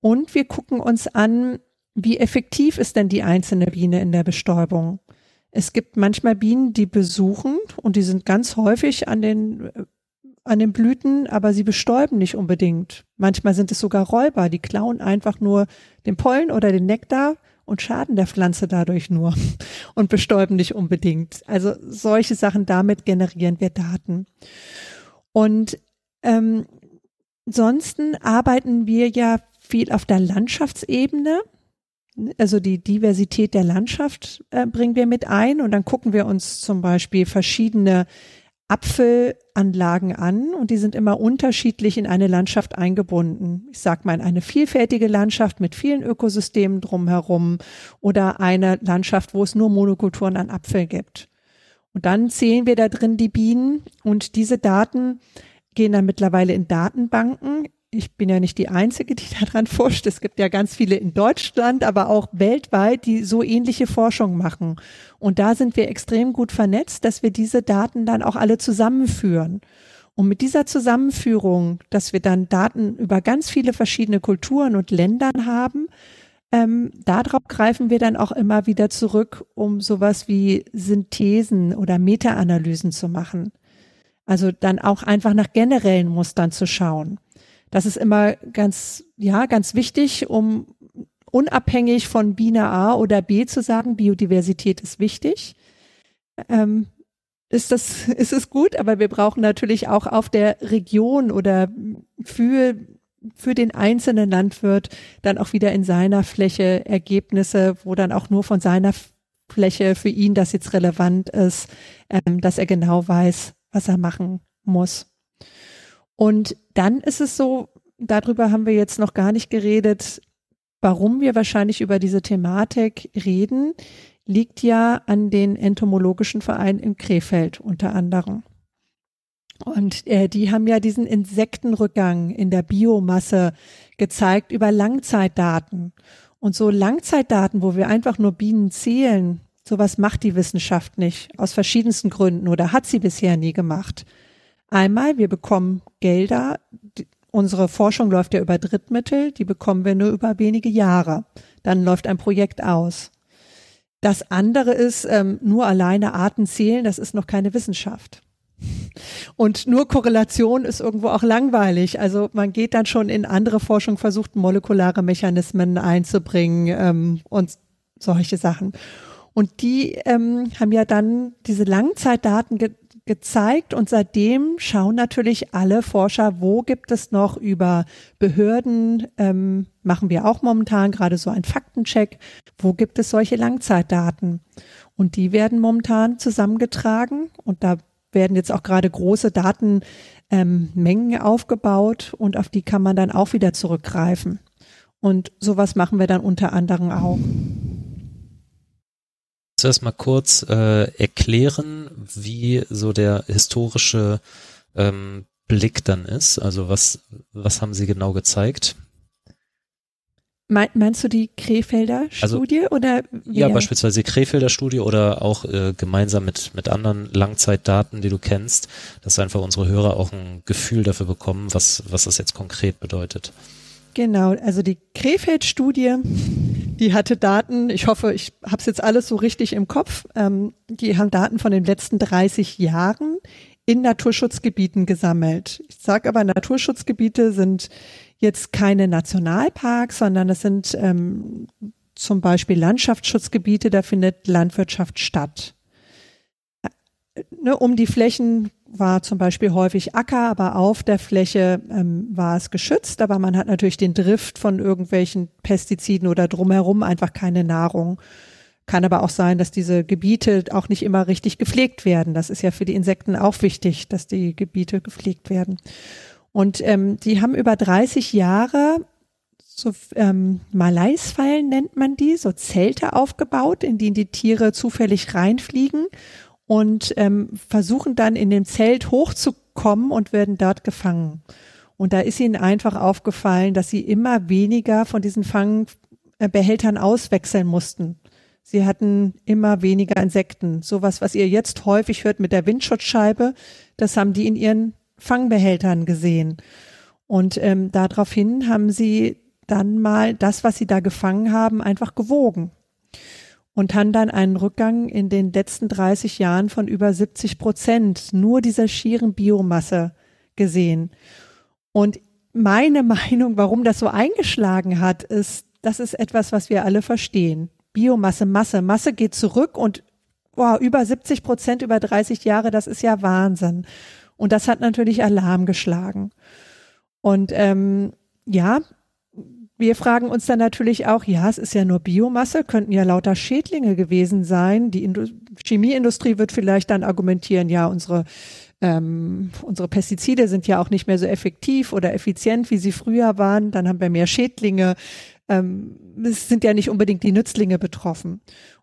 und wir gucken uns an, wie effektiv ist denn die einzelne Biene in der Bestäubung. Es gibt manchmal Bienen, die besuchen und die sind ganz häufig an den, äh, an den Blüten, aber sie bestäuben nicht unbedingt. Manchmal sind es sogar Räuber, die klauen einfach nur den Pollen oder den Nektar und schaden der Pflanze dadurch nur und bestäuben nicht unbedingt. Also solche Sachen, damit generieren wir Daten. Und ähm, ansonsten arbeiten wir ja viel auf der Landschaftsebene. Also die Diversität der Landschaft äh, bringen wir mit ein und dann gucken wir uns zum Beispiel verschiedene Apfelanlagen an und die sind immer unterschiedlich in eine Landschaft eingebunden. Ich sag mal in eine vielfältige Landschaft mit vielen Ökosystemen drumherum oder eine Landschaft, wo es nur Monokulturen an Apfel gibt. Und dann zählen wir da drin die Bienen und diese Daten gehen dann mittlerweile in Datenbanken ich bin ja nicht die Einzige, die daran forscht. Es gibt ja ganz viele in Deutschland, aber auch weltweit, die so ähnliche Forschung machen. Und da sind wir extrem gut vernetzt, dass wir diese Daten dann auch alle zusammenführen. Und mit dieser Zusammenführung, dass wir dann Daten über ganz viele verschiedene Kulturen und Ländern haben, ähm, darauf greifen wir dann auch immer wieder zurück, um sowas wie Synthesen oder Meta-Analysen zu machen. Also dann auch einfach nach generellen Mustern zu schauen. Das ist immer ganz, ja, ganz wichtig, um unabhängig von Biene A oder B zu sagen, Biodiversität ist wichtig. Ähm, ist das, ist es gut, aber wir brauchen natürlich auch auf der Region oder für, für den einzelnen Landwirt dann auch wieder in seiner Fläche Ergebnisse, wo dann auch nur von seiner Fläche für ihn das jetzt relevant ist, ähm, dass er genau weiß, was er machen muss. Und dann ist es so, darüber haben wir jetzt noch gar nicht geredet, warum wir wahrscheinlich über diese Thematik reden, liegt ja an den entomologischen Vereinen in Krefeld unter anderem. Und äh, die haben ja diesen Insektenrückgang in der Biomasse gezeigt über Langzeitdaten. Und so Langzeitdaten, wo wir einfach nur Bienen zählen, sowas macht die Wissenschaft nicht, aus verschiedensten Gründen oder hat sie bisher nie gemacht. Einmal, wir bekommen Gelder. Unsere Forschung läuft ja über Drittmittel, die bekommen wir nur über wenige Jahre. Dann läuft ein Projekt aus. Das andere ist, ähm, nur alleine Arten zählen, das ist noch keine Wissenschaft. Und nur Korrelation ist irgendwo auch langweilig. Also man geht dann schon in andere Forschung, versucht molekulare Mechanismen einzubringen ähm, und solche Sachen. Und die ähm, haben ja dann diese Langzeitdaten gezeigt und seitdem schauen natürlich alle Forscher, wo gibt es noch über Behörden, ähm, machen wir auch momentan gerade so einen Faktencheck, wo gibt es solche Langzeitdaten. Und die werden momentan zusammengetragen und da werden jetzt auch gerade große Datenmengen ähm, aufgebaut und auf die kann man dann auch wieder zurückgreifen. Und sowas machen wir dann unter anderem auch zuerst mal kurz äh, erklären, wie so der historische ähm, Blick dann ist? Also was, was haben Sie genau gezeigt? meinst du die Krefelder also Studie also, oder? Ja, beispielsweise die Krefelder Studie oder auch äh, gemeinsam mit, mit anderen Langzeitdaten, die du kennst, dass einfach unsere Hörer auch ein Gefühl dafür bekommen, was, was das jetzt konkret bedeutet. Genau, also die Krefeld-Studie, die hatte Daten, ich hoffe, ich habe es jetzt alles so richtig im Kopf, ähm, die haben Daten von den letzten 30 Jahren in Naturschutzgebieten gesammelt. Ich sage aber, Naturschutzgebiete sind jetzt keine Nationalparks, sondern es sind ähm, zum Beispiel Landschaftsschutzgebiete, da findet Landwirtschaft statt. Äh, ne, um die Flächen war zum Beispiel häufig Acker, aber auf der Fläche ähm, war es geschützt, aber man hat natürlich den Drift von irgendwelchen Pestiziden oder drumherum einfach keine Nahrung. Kann aber auch sein, dass diese Gebiete auch nicht immer richtig gepflegt werden. Das ist ja für die Insekten auch wichtig, dass die Gebiete gepflegt werden. Und ähm, die haben über 30 Jahre so ähm, Malaisfallen nennt man die, so Zelte aufgebaut, in die die Tiere zufällig reinfliegen und ähm, versuchen dann in dem Zelt hochzukommen und werden dort gefangen. Und da ist ihnen einfach aufgefallen, dass sie immer weniger von diesen Fangbehältern auswechseln mussten. Sie hatten immer weniger Insekten. Sowas, was ihr jetzt häufig hört mit der Windschutzscheibe, das haben die in ihren Fangbehältern gesehen. Und ähm, daraufhin haben sie dann mal das, was sie da gefangen haben, einfach gewogen und haben dann einen Rückgang in den letzten 30 Jahren von über 70 Prozent nur dieser schieren Biomasse gesehen. Und meine Meinung, warum das so eingeschlagen hat, ist, das ist etwas, was wir alle verstehen. Biomasse, Masse. Masse geht zurück und wow, über 70 Prozent über 30 Jahre, das ist ja Wahnsinn. Und das hat natürlich Alarm geschlagen. Und ähm, ja, wir fragen uns dann natürlich auch, ja, es ist ja nur Biomasse, könnten ja lauter Schädlinge gewesen sein. Die Indu Chemieindustrie wird vielleicht dann argumentieren, ja, unsere ähm, unsere Pestizide sind ja auch nicht mehr so effektiv oder effizient, wie sie früher waren. Dann haben wir mehr Schädlinge ähm, es sind ja nicht unbedingt die Nützlinge betroffen.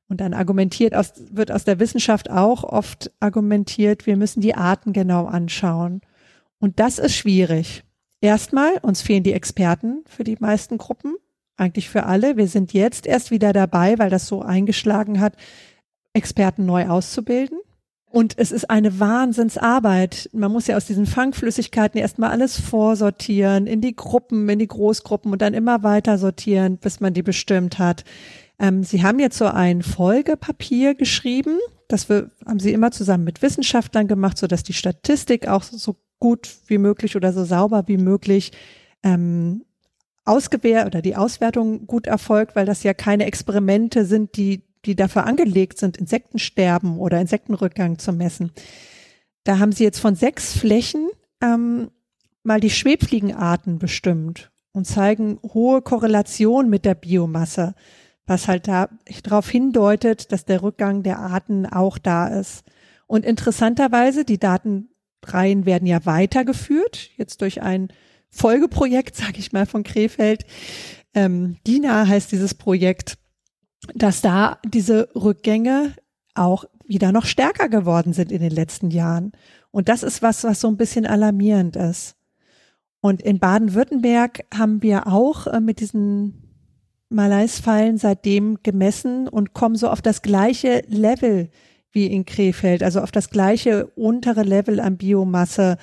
Und dann argumentiert aus, wird aus der Wissenschaft auch oft argumentiert, wir müssen die Arten genau anschauen. Und das ist schwierig. Erstmal, uns fehlen die Experten für die meisten Gruppen, eigentlich für alle. Wir sind jetzt erst wieder dabei, weil das so eingeschlagen hat, Experten neu auszubilden. Und es ist eine Wahnsinnsarbeit. Man muss ja aus diesen Fangflüssigkeiten erstmal alles vorsortieren, in die Gruppen, in die Großgruppen und dann immer weiter sortieren, bis man die bestimmt hat. Ähm, Sie haben jetzt so ein Folgepapier geschrieben. Das wir, haben Sie immer zusammen mit Wissenschaftlern gemacht, so dass die Statistik auch so gut wie möglich oder so sauber wie möglich ähm, ausgewählt oder die Auswertung gut erfolgt, weil das ja keine Experimente sind, die die dafür angelegt sind, Insektensterben oder Insektenrückgang zu messen. Da haben sie jetzt von sechs Flächen ähm, mal die Schwebfliegenarten bestimmt und zeigen hohe Korrelation mit der Biomasse, was halt da darauf hindeutet, dass der Rückgang der Arten auch da ist. Und interessanterweise, die Datenreihen werden ja weitergeführt, jetzt durch ein Folgeprojekt, sage ich mal, von Krefeld. Ähm, DINA heißt dieses Projekt dass da diese Rückgänge auch wieder noch stärker geworden sind in den letzten Jahren. Und das ist was, was so ein bisschen alarmierend ist. Und in Baden-Württemberg haben wir auch äh, mit diesen Malaisfallen seitdem gemessen und kommen so auf das gleiche Level wie in Krefeld, also auf das gleiche untere Level an Biomasse.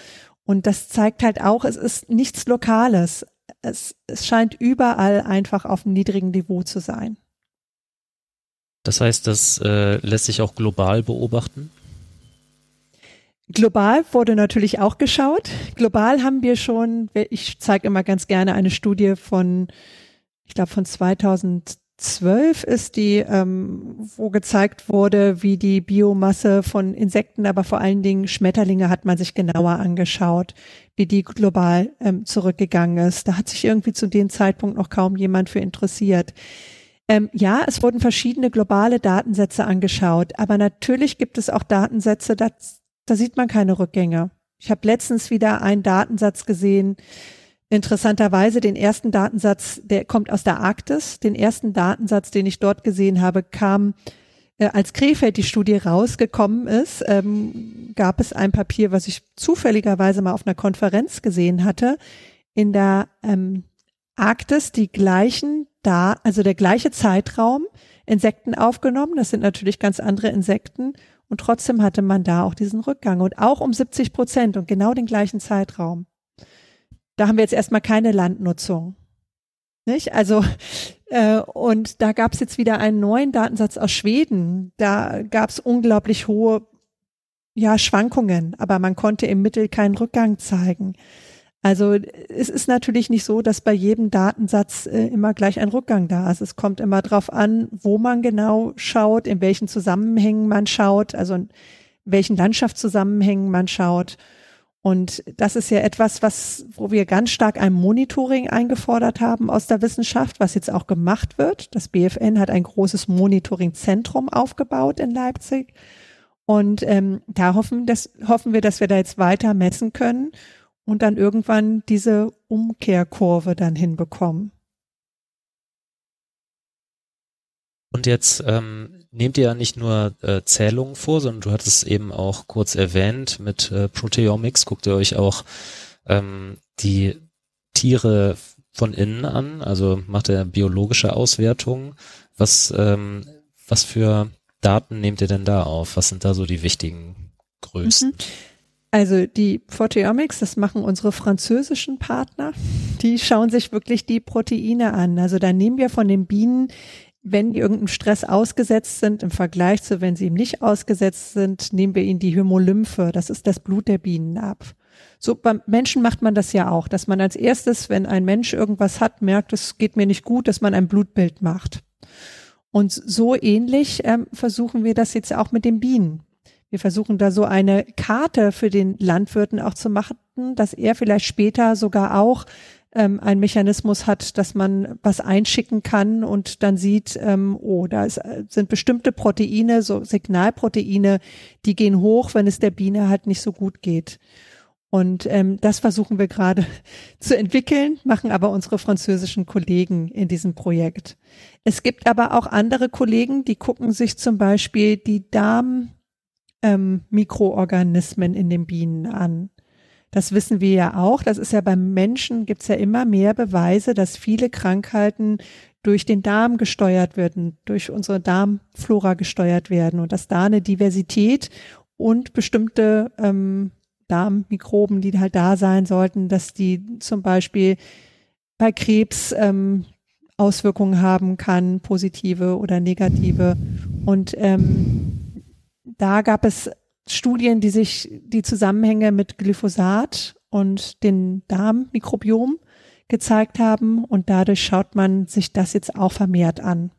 Und das zeigt halt auch, es ist nichts Lokales. Es, es scheint überall einfach auf einem niedrigen Niveau zu sein. Das heißt, das äh, lässt sich auch global beobachten? Global wurde natürlich auch geschaut. Global haben wir schon, ich zeige immer ganz gerne eine Studie von, ich glaube von 2012 ist die, ähm, wo gezeigt wurde, wie die Biomasse von Insekten, aber vor allen Dingen Schmetterlinge hat man sich genauer angeschaut, wie die global ähm, zurückgegangen ist. Da hat sich irgendwie zu dem Zeitpunkt noch kaum jemand für interessiert. Ähm, ja, es wurden verschiedene globale Datensätze angeschaut, aber natürlich gibt es auch Datensätze, da, da sieht man keine Rückgänge. Ich habe letztens wieder einen Datensatz gesehen, interessanterweise den ersten Datensatz, der kommt aus der Arktis. Den ersten Datensatz, den ich dort gesehen habe, kam äh, als Krefeld die Studie rausgekommen ist, ähm, gab es ein Papier, was ich zufälligerweise mal auf einer Konferenz gesehen hatte. In der ähm, Arktis die gleichen da, also der gleiche Zeitraum, Insekten aufgenommen. Das sind natürlich ganz andere Insekten. Und trotzdem hatte man da auch diesen Rückgang und auch um 70 Prozent und genau den gleichen Zeitraum. Da haben wir jetzt erstmal keine Landnutzung. Nicht? Also Äh, und da gab es jetzt wieder einen neuen Datensatz aus Schweden. Da gab es unglaublich hohe ja, Schwankungen, aber man konnte im Mittel keinen Rückgang zeigen. Also es ist natürlich nicht so, dass bei jedem Datensatz äh, immer gleich ein Rückgang da ist. Es kommt immer darauf an, wo man genau schaut, in welchen Zusammenhängen man schaut, also in welchen Landschaftszusammenhängen man schaut. Und das ist ja etwas, was, wo wir ganz stark ein Monitoring eingefordert haben aus der Wissenschaft, was jetzt auch gemacht wird. Das BFN hat ein großes Monitoringzentrum aufgebaut in Leipzig. Und ähm, da hoffen, dass, hoffen wir, dass wir da jetzt weiter messen können und dann irgendwann diese Umkehrkurve dann hinbekommen. Und jetzt ähm, nehmt ihr ja nicht nur äh, Zählungen vor, sondern du hattest es eben auch kurz erwähnt, mit äh, Proteomics guckt ihr euch auch ähm, die Tiere von innen an, also macht ihr biologische Auswertungen. Was, ähm, was für Daten nehmt ihr denn da auf? Was sind da so die wichtigen größten? Mhm. Also die Proteomics, das machen unsere französischen Partner. Die schauen sich wirklich die Proteine an. Also da nehmen wir von den Bienen, wenn die irgendeinem Stress ausgesetzt sind, im Vergleich zu wenn sie ihm nicht ausgesetzt sind, nehmen wir ihnen die Hämolymphe. Das ist das Blut der Bienen ab. So beim Menschen macht man das ja auch, dass man als erstes, wenn ein Mensch irgendwas hat, merkt, es geht mir nicht gut, dass man ein Blutbild macht. Und so ähnlich ähm, versuchen wir das jetzt auch mit den Bienen. Wir versuchen da so eine Karte für den Landwirten auch zu machen, dass er vielleicht später sogar auch ähm, ein Mechanismus hat, dass man was einschicken kann und dann sieht, ähm, oh, da ist, sind bestimmte Proteine, so Signalproteine, die gehen hoch, wenn es der Biene halt nicht so gut geht. Und ähm, das versuchen wir gerade zu entwickeln, machen aber unsere französischen Kollegen in diesem Projekt. Es gibt aber auch andere Kollegen, die gucken sich zum Beispiel die Darm ähm, Mikroorganismen in den Bienen an. Das wissen wir ja auch. Das ist ja beim Menschen gibt's ja immer mehr Beweise, dass viele Krankheiten durch den Darm gesteuert werden, durch unsere Darmflora gesteuert werden und dass da eine Diversität und bestimmte ähm, Darmmikroben, die halt da sein sollten, dass die zum Beispiel bei Krebs ähm, Auswirkungen haben kann, positive oder negative. Und ähm, da gab es Studien, die sich die Zusammenhänge mit Glyphosat und den Darmmikrobiom gezeigt haben und dadurch schaut man sich das jetzt auch vermehrt an.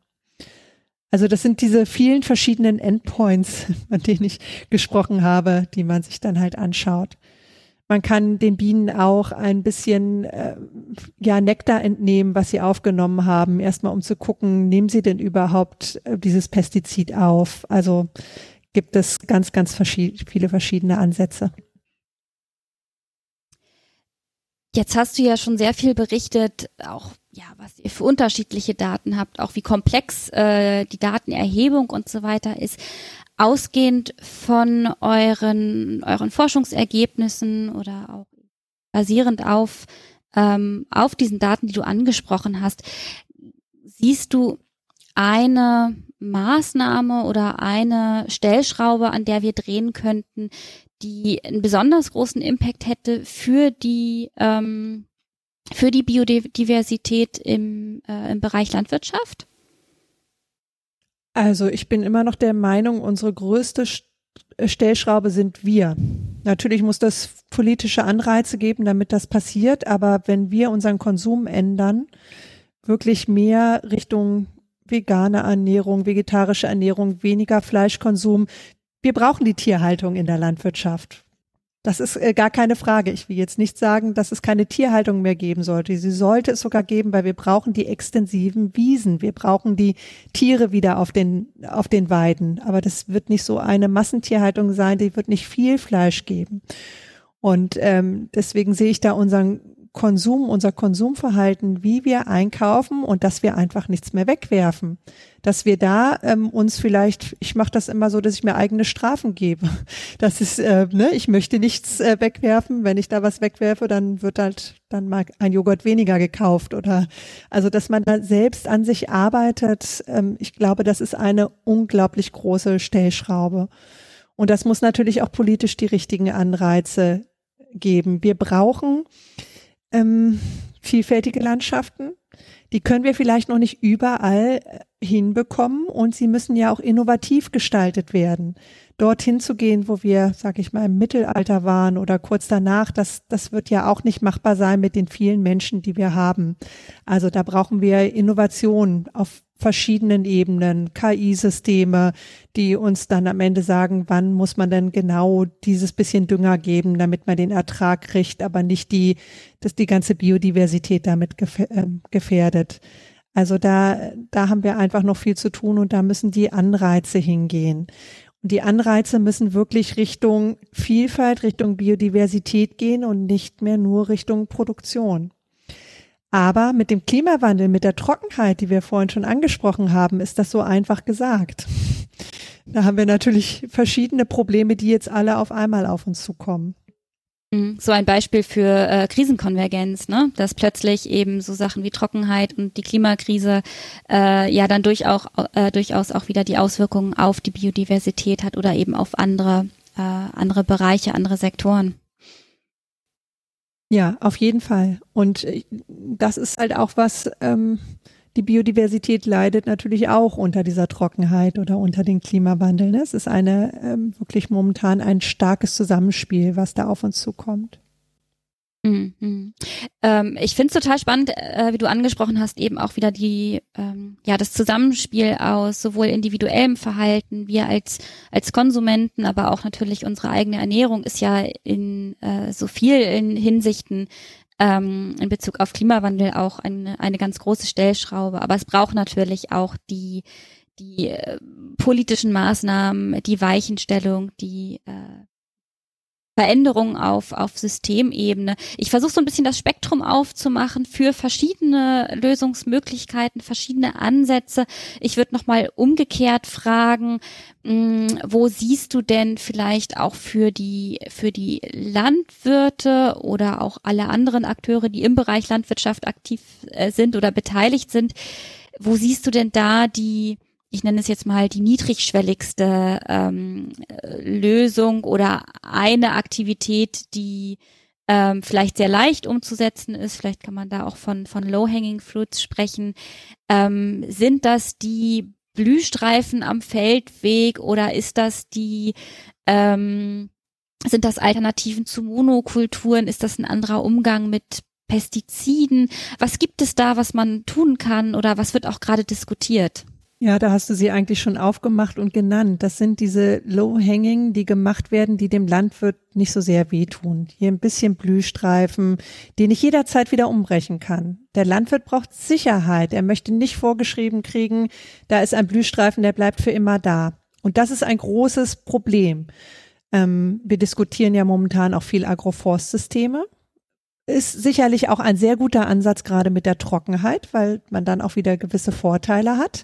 Also das sind diese vielen verschiedenen Endpoints, von denen ich gesprochen habe, die man sich dann halt anschaut. Man kann den Bienen auch ein bisschen äh, ja Nektar entnehmen, was sie aufgenommen haben, erstmal um zu gucken, nehmen sie denn überhaupt äh, dieses Pestizid auf? Also gibt es ganz, ganz verschied viele verschiedene Ansätze. Jetzt hast du ja schon sehr viel berichtet, auch ja, was ihr für unterschiedliche Daten habt, auch wie komplex äh, die Datenerhebung und so weiter ist. Ausgehend von euren euren Forschungsergebnissen oder auch basierend auf ähm, auf diesen Daten, die du angesprochen hast, siehst du eine Maßnahme oder eine Stellschraube, an der wir drehen könnten, die einen besonders großen Impact hätte für die ähm, für die Biodiversität im, äh, im Bereich Landwirtschaft? Also ich bin immer noch der Meinung, unsere größte Stellschraube sind wir. Natürlich muss das politische Anreize geben, damit das passiert, aber wenn wir unseren Konsum ändern, wirklich mehr Richtung vegane Ernährung, vegetarische Ernährung, weniger Fleischkonsum. Wir brauchen die Tierhaltung in der Landwirtschaft. Das ist äh, gar keine Frage. Ich will jetzt nicht sagen, dass es keine Tierhaltung mehr geben sollte. Sie sollte es sogar geben, weil wir brauchen die extensiven Wiesen. Wir brauchen die Tiere wieder auf den, auf den Weiden. Aber das wird nicht so eine Massentierhaltung sein. Die wird nicht viel Fleisch geben. Und ähm, deswegen sehe ich da unseren Konsum, unser Konsumverhalten, wie wir einkaufen und dass wir einfach nichts mehr wegwerfen. Dass wir da ähm, uns vielleicht, ich mache das immer so, dass ich mir eigene Strafen gebe. Das ist, äh, ne, ich möchte nichts äh, wegwerfen. Wenn ich da was wegwerfe, dann wird halt dann mal ein Joghurt weniger gekauft oder also, dass man da selbst an sich arbeitet. Ähm, ich glaube, das ist eine unglaublich große Stellschraube. Und das muss natürlich auch politisch die richtigen Anreize geben. Wir brauchen ähm, vielfältige Landschaften. Die können wir vielleicht noch nicht überall äh, hinbekommen und sie müssen ja auch innovativ gestaltet werden. Dorthin zu gehen, wo wir, sag ich mal, im Mittelalter waren oder kurz danach, das, das wird ja auch nicht machbar sein mit den vielen Menschen, die wir haben. Also da brauchen wir Innovation auf verschiedenen Ebenen, KI-Systeme, die uns dann am Ende sagen, wann muss man denn genau dieses bisschen Dünger geben, damit man den Ertrag kriegt, aber nicht die, dass die ganze Biodiversität damit ähm, gefährdet. Also da, da haben wir einfach noch viel zu tun und da müssen die Anreize hingehen. Und die Anreize müssen wirklich Richtung Vielfalt, Richtung Biodiversität gehen und nicht mehr nur Richtung Produktion. Aber mit dem Klimawandel, mit der Trockenheit, die wir vorhin schon angesprochen haben, ist das so einfach gesagt. Da haben wir natürlich verschiedene Probleme, die jetzt alle auf einmal auf uns zukommen. Mhm. So ein Beispiel für äh, Krisenkonvergenz, ne? dass plötzlich eben so Sachen wie Trockenheit und die Klimakrise äh, ja dann durchaus, äh, durchaus auch wieder die Auswirkungen auf die Biodiversität hat oder eben auf andere, äh, andere Bereiche, andere Sektoren. Ja, auf jeden Fall. Und äh, das ist halt auch was, ähm, die Biodiversität leidet natürlich auch unter dieser Trockenheit oder unter den Klimawandel. Ne? Es ist eine ähm, wirklich momentan ein starkes Zusammenspiel, was da auf uns zukommt. Mhm. Ähm, ich finde es total spannend, äh, wie du angesprochen hast, eben auch wieder die, ähm, ja, das Zusammenspiel aus sowohl individuellem Verhalten, wir als, als Konsumenten, aber auch natürlich unsere eigene Ernährung ist ja in äh, so vielen Hinsichten ähm, in Bezug auf Klimawandel auch eine, eine ganz große Stellschraube. Aber es braucht natürlich auch die, die äh, politischen Maßnahmen, die Weichenstellung, die äh, Veränderungen auf, auf Systemebene. Ich versuche so ein bisschen das Spektrum aufzumachen für verschiedene Lösungsmöglichkeiten, verschiedene Ansätze. Ich würde nochmal umgekehrt fragen, mh, hm, wo siehst du denn vielleicht auch für die, für die Landwirte oder auch alle anderen Akteure, die im Bereich Landwirtschaft aktiv äh, sind oder beteiligt sind, wo siehst du denn da die, ich nenne es jetzt mal die niedrigschwelligste ähm, Lösung oder eine Aktivität, die ähm, vielleicht sehr leicht umzusetzen ist, vielleicht kann man da auch von, von Low-Hanging Fruits sprechen, ähm, sind das die Blühstreifen am Feldweg oder ist das die, ähm, sind das Alternativen zu Monokulturen? Ist das ein anderer Umgang mit Pestiziden? Was gibt es da, was man tun kann oder was wird auch gerade diskutiert? Ja, da hast du sie eigentlich schon aufgemacht und genannt. Das sind diese Low-Hanging, die gemacht werden, die dem Landwirt nicht so sehr wehtun. Hier ein bisschen Blühstreifen, den ich jederzeit wieder umbrechen kann. Der Landwirt braucht Sicherheit. Er möchte nicht vorgeschrieben kriegen, da ist ein Blühstreifen, der bleibt für immer da. Und das ist ein großes Problem. Ähm, wir diskutieren ja momentan auch viel Agroforstsysteme ist sicherlich auch ein sehr guter Ansatz gerade mit der Trockenheit, weil man dann auch wieder gewisse Vorteile hat.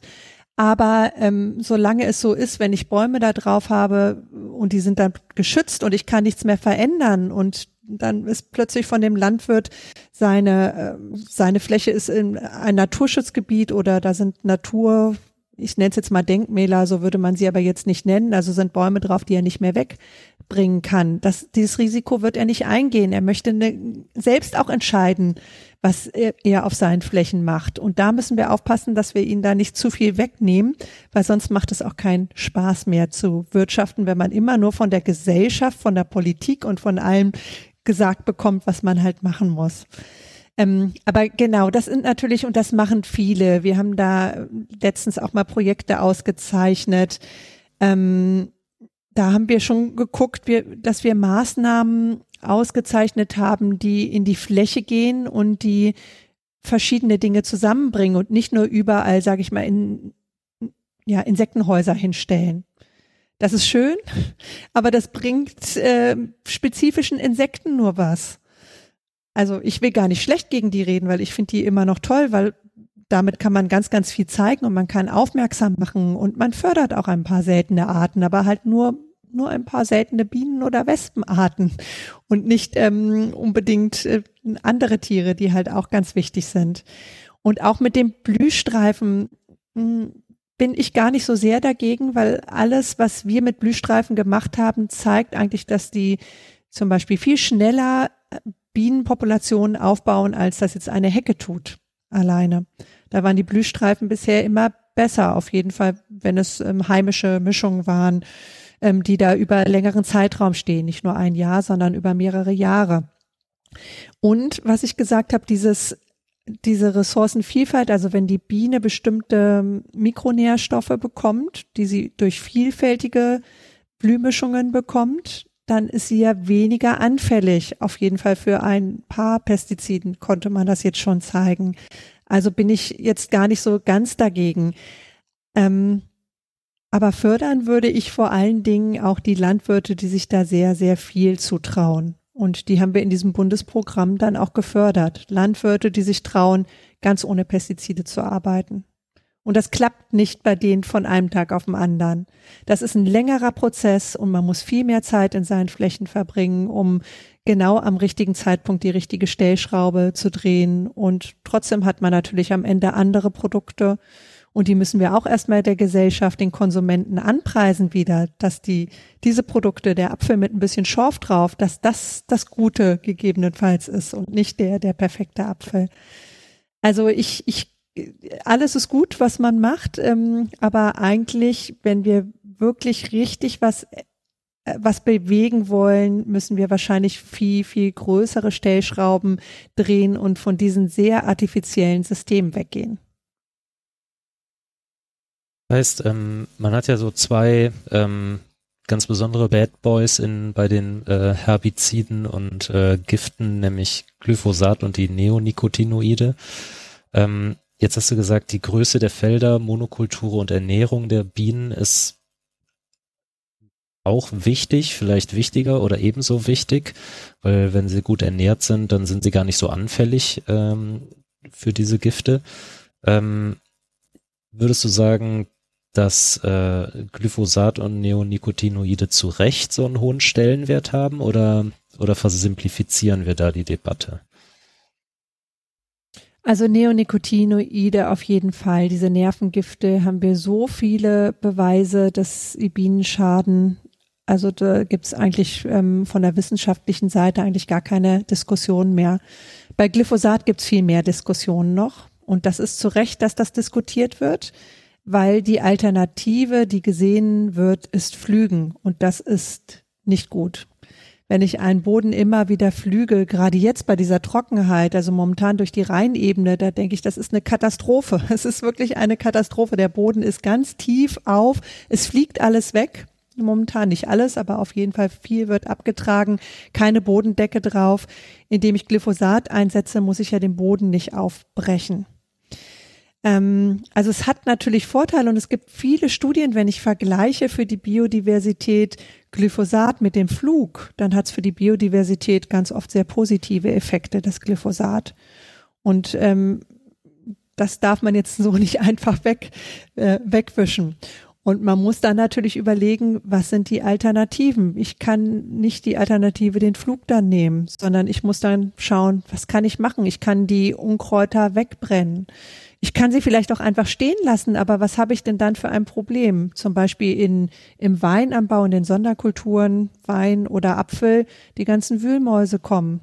Aber ähm, solange es so ist, wenn ich Bäume da drauf habe und die sind dann geschützt und ich kann nichts mehr verändern und dann ist plötzlich von dem Landwirt seine, äh, seine Fläche ist in ein Naturschutzgebiet oder da sind Natur, ich nenne es jetzt mal Denkmäler, so würde man sie aber jetzt nicht nennen, also sind Bäume drauf, die er nicht mehr wegbringen kann. Das, dieses Risiko wird er nicht eingehen. Er möchte ne, selbst auch entscheiden, was er auf seinen Flächen macht. Und da müssen wir aufpassen, dass wir ihn da nicht zu viel wegnehmen, weil sonst macht es auch keinen Spaß mehr zu wirtschaften, wenn man immer nur von der Gesellschaft, von der Politik und von allem gesagt bekommt, was man halt machen muss. Ähm, aber genau, das sind natürlich, und das machen viele. Wir haben da letztens auch mal Projekte ausgezeichnet. Ähm, da haben wir schon geguckt, wir, dass wir Maßnahmen ausgezeichnet haben, die in die Fläche gehen und die verschiedene Dinge zusammenbringen und nicht nur überall, sage ich mal, in ja, Insektenhäuser hinstellen. Das ist schön, aber das bringt äh, spezifischen Insekten nur was. Also ich will gar nicht schlecht gegen die reden, weil ich finde die immer noch toll, weil damit kann man ganz, ganz viel zeigen und man kann aufmerksam machen und man fördert auch ein paar seltene Arten, aber halt nur nur ein paar seltene Bienen- oder Wespenarten und nicht ähm, unbedingt äh, andere Tiere, die halt auch ganz wichtig sind. Und auch mit dem Blühstreifen hm, bin ich gar nicht so sehr dagegen, weil alles, was wir mit Blühstreifen gemacht haben, zeigt eigentlich, dass die zum Beispiel viel schneller äh, Bienenpopulationen aufbauen, als das jetzt eine Hecke tut. alleine. Da waren die Blühstreifen bisher immer besser, auf jeden Fall, wenn es ähm, heimische Mischungen waren, ähm, die da über längeren Zeitraum stehen, nicht nur ein Jahr, sondern über mehrere Jahre. Und was ich gesagt habe, dieses diese Ressourcenvielfalt, also wenn die Biene bestimmte Mikronährstoffe bekommt, die sie durch vielfältige Blühmischungen bekommt, dann ist sie ja weniger anfällig. Auf jeden Fall für ein paar Pestiziden konnte man das jetzt schon zeigen. Also bin ich jetzt gar nicht so ganz dagegen. Ähm, aber fördern würde ich vor allen Dingen auch die Landwirte, die sich da sehr, sehr viel zutrauen. Und die haben wir in diesem Bundesprogramm dann auch gefördert. Landwirte, die sich trauen, ganz ohne Pestizide zu arbeiten. Und das klappt nicht bei denen von einem Tag auf den anderen. Das ist ein längerer Prozess und man muss viel mehr Zeit in seinen Flächen verbringen, um genau am richtigen Zeitpunkt die richtige Stellschraube zu drehen. Und trotzdem hat man natürlich am Ende andere Produkte und die müssen wir auch erstmal der Gesellschaft, den Konsumenten anpreisen wieder, dass die, diese Produkte, der Apfel mit ein bisschen Schorf drauf, dass das das Gute gegebenenfalls ist und nicht der, der perfekte Apfel. Also ich, ich, alles ist gut, was man macht, ähm, aber eigentlich, wenn wir wirklich richtig was äh, was bewegen wollen, müssen wir wahrscheinlich viel, viel größere Stellschrauben drehen und von diesen sehr artifiziellen Systemen weggehen. Heißt, ähm, man hat ja so zwei ähm, ganz besondere Bad Boys in bei den äh, Herbiziden und äh, Giften, nämlich Glyphosat und die Neonicotinoide. Ähm, jetzt hast du gesagt, die Größe der Felder, Monokulture und Ernährung der Bienen ist auch wichtig, vielleicht wichtiger oder ebenso wichtig, weil wenn sie gut ernährt sind, dann sind sie gar nicht so anfällig ähm, für diese Gifte. Ähm, würdest du sagen, dass äh, Glyphosat und Neonicotinoide zu Recht so einen hohen Stellenwert haben oder, oder versimplifizieren wir da die Debatte? Also Neonicotinoide auf jeden Fall. Diese Nervengifte haben wir so viele Beweise, dass die Bienen schaden. Also da gibt es eigentlich ähm, von der wissenschaftlichen Seite eigentlich gar keine Diskussion mehr. Bei Glyphosat gibt es viel mehr Diskussionen noch. Und das ist zu Recht, dass das diskutiert wird weil die Alternative, die gesehen wird, ist Flügen und das ist nicht gut. Wenn ich einen Boden immer wieder flüge, gerade jetzt bei dieser Trockenheit, also momentan durch die Rheinebene, da denke ich, das ist eine Katastrophe. Es ist wirklich eine Katastrophe. Der Boden ist ganz tief auf, es fliegt alles weg. Momentan nicht alles, aber auf jeden Fall viel wird abgetragen, keine Bodendecke drauf. Indem ich Glyphosat einsetze, muss ich ja den Boden nicht aufbrechen. Ähm, also es hat natürlich Vorteile und es gibt viele Studien, wenn ich vergleiche für die Biodiversität Glyphosat mit dem Flug, dann hat es für die Biodiversität ganz oft sehr positive Effekte, das Glyphosat. Und ähm, das darf man jetzt so nicht einfach weg, äh, wegwischen. Und man muss dann natürlich überlegen, was sind die Alternativen? Ich kann nicht die Alternative den Flug dann nehmen, sondern ich muss dann schauen, was kann ich machen? Ich kann die Unkräuter wegbrennen. Ich kann sie vielleicht auch einfach stehen lassen, aber was habe ich denn dann für ein Problem? Zum Beispiel in, im Weinanbau, in den Sonderkulturen, Wein oder Apfel, die ganzen Wühlmäuse kommen.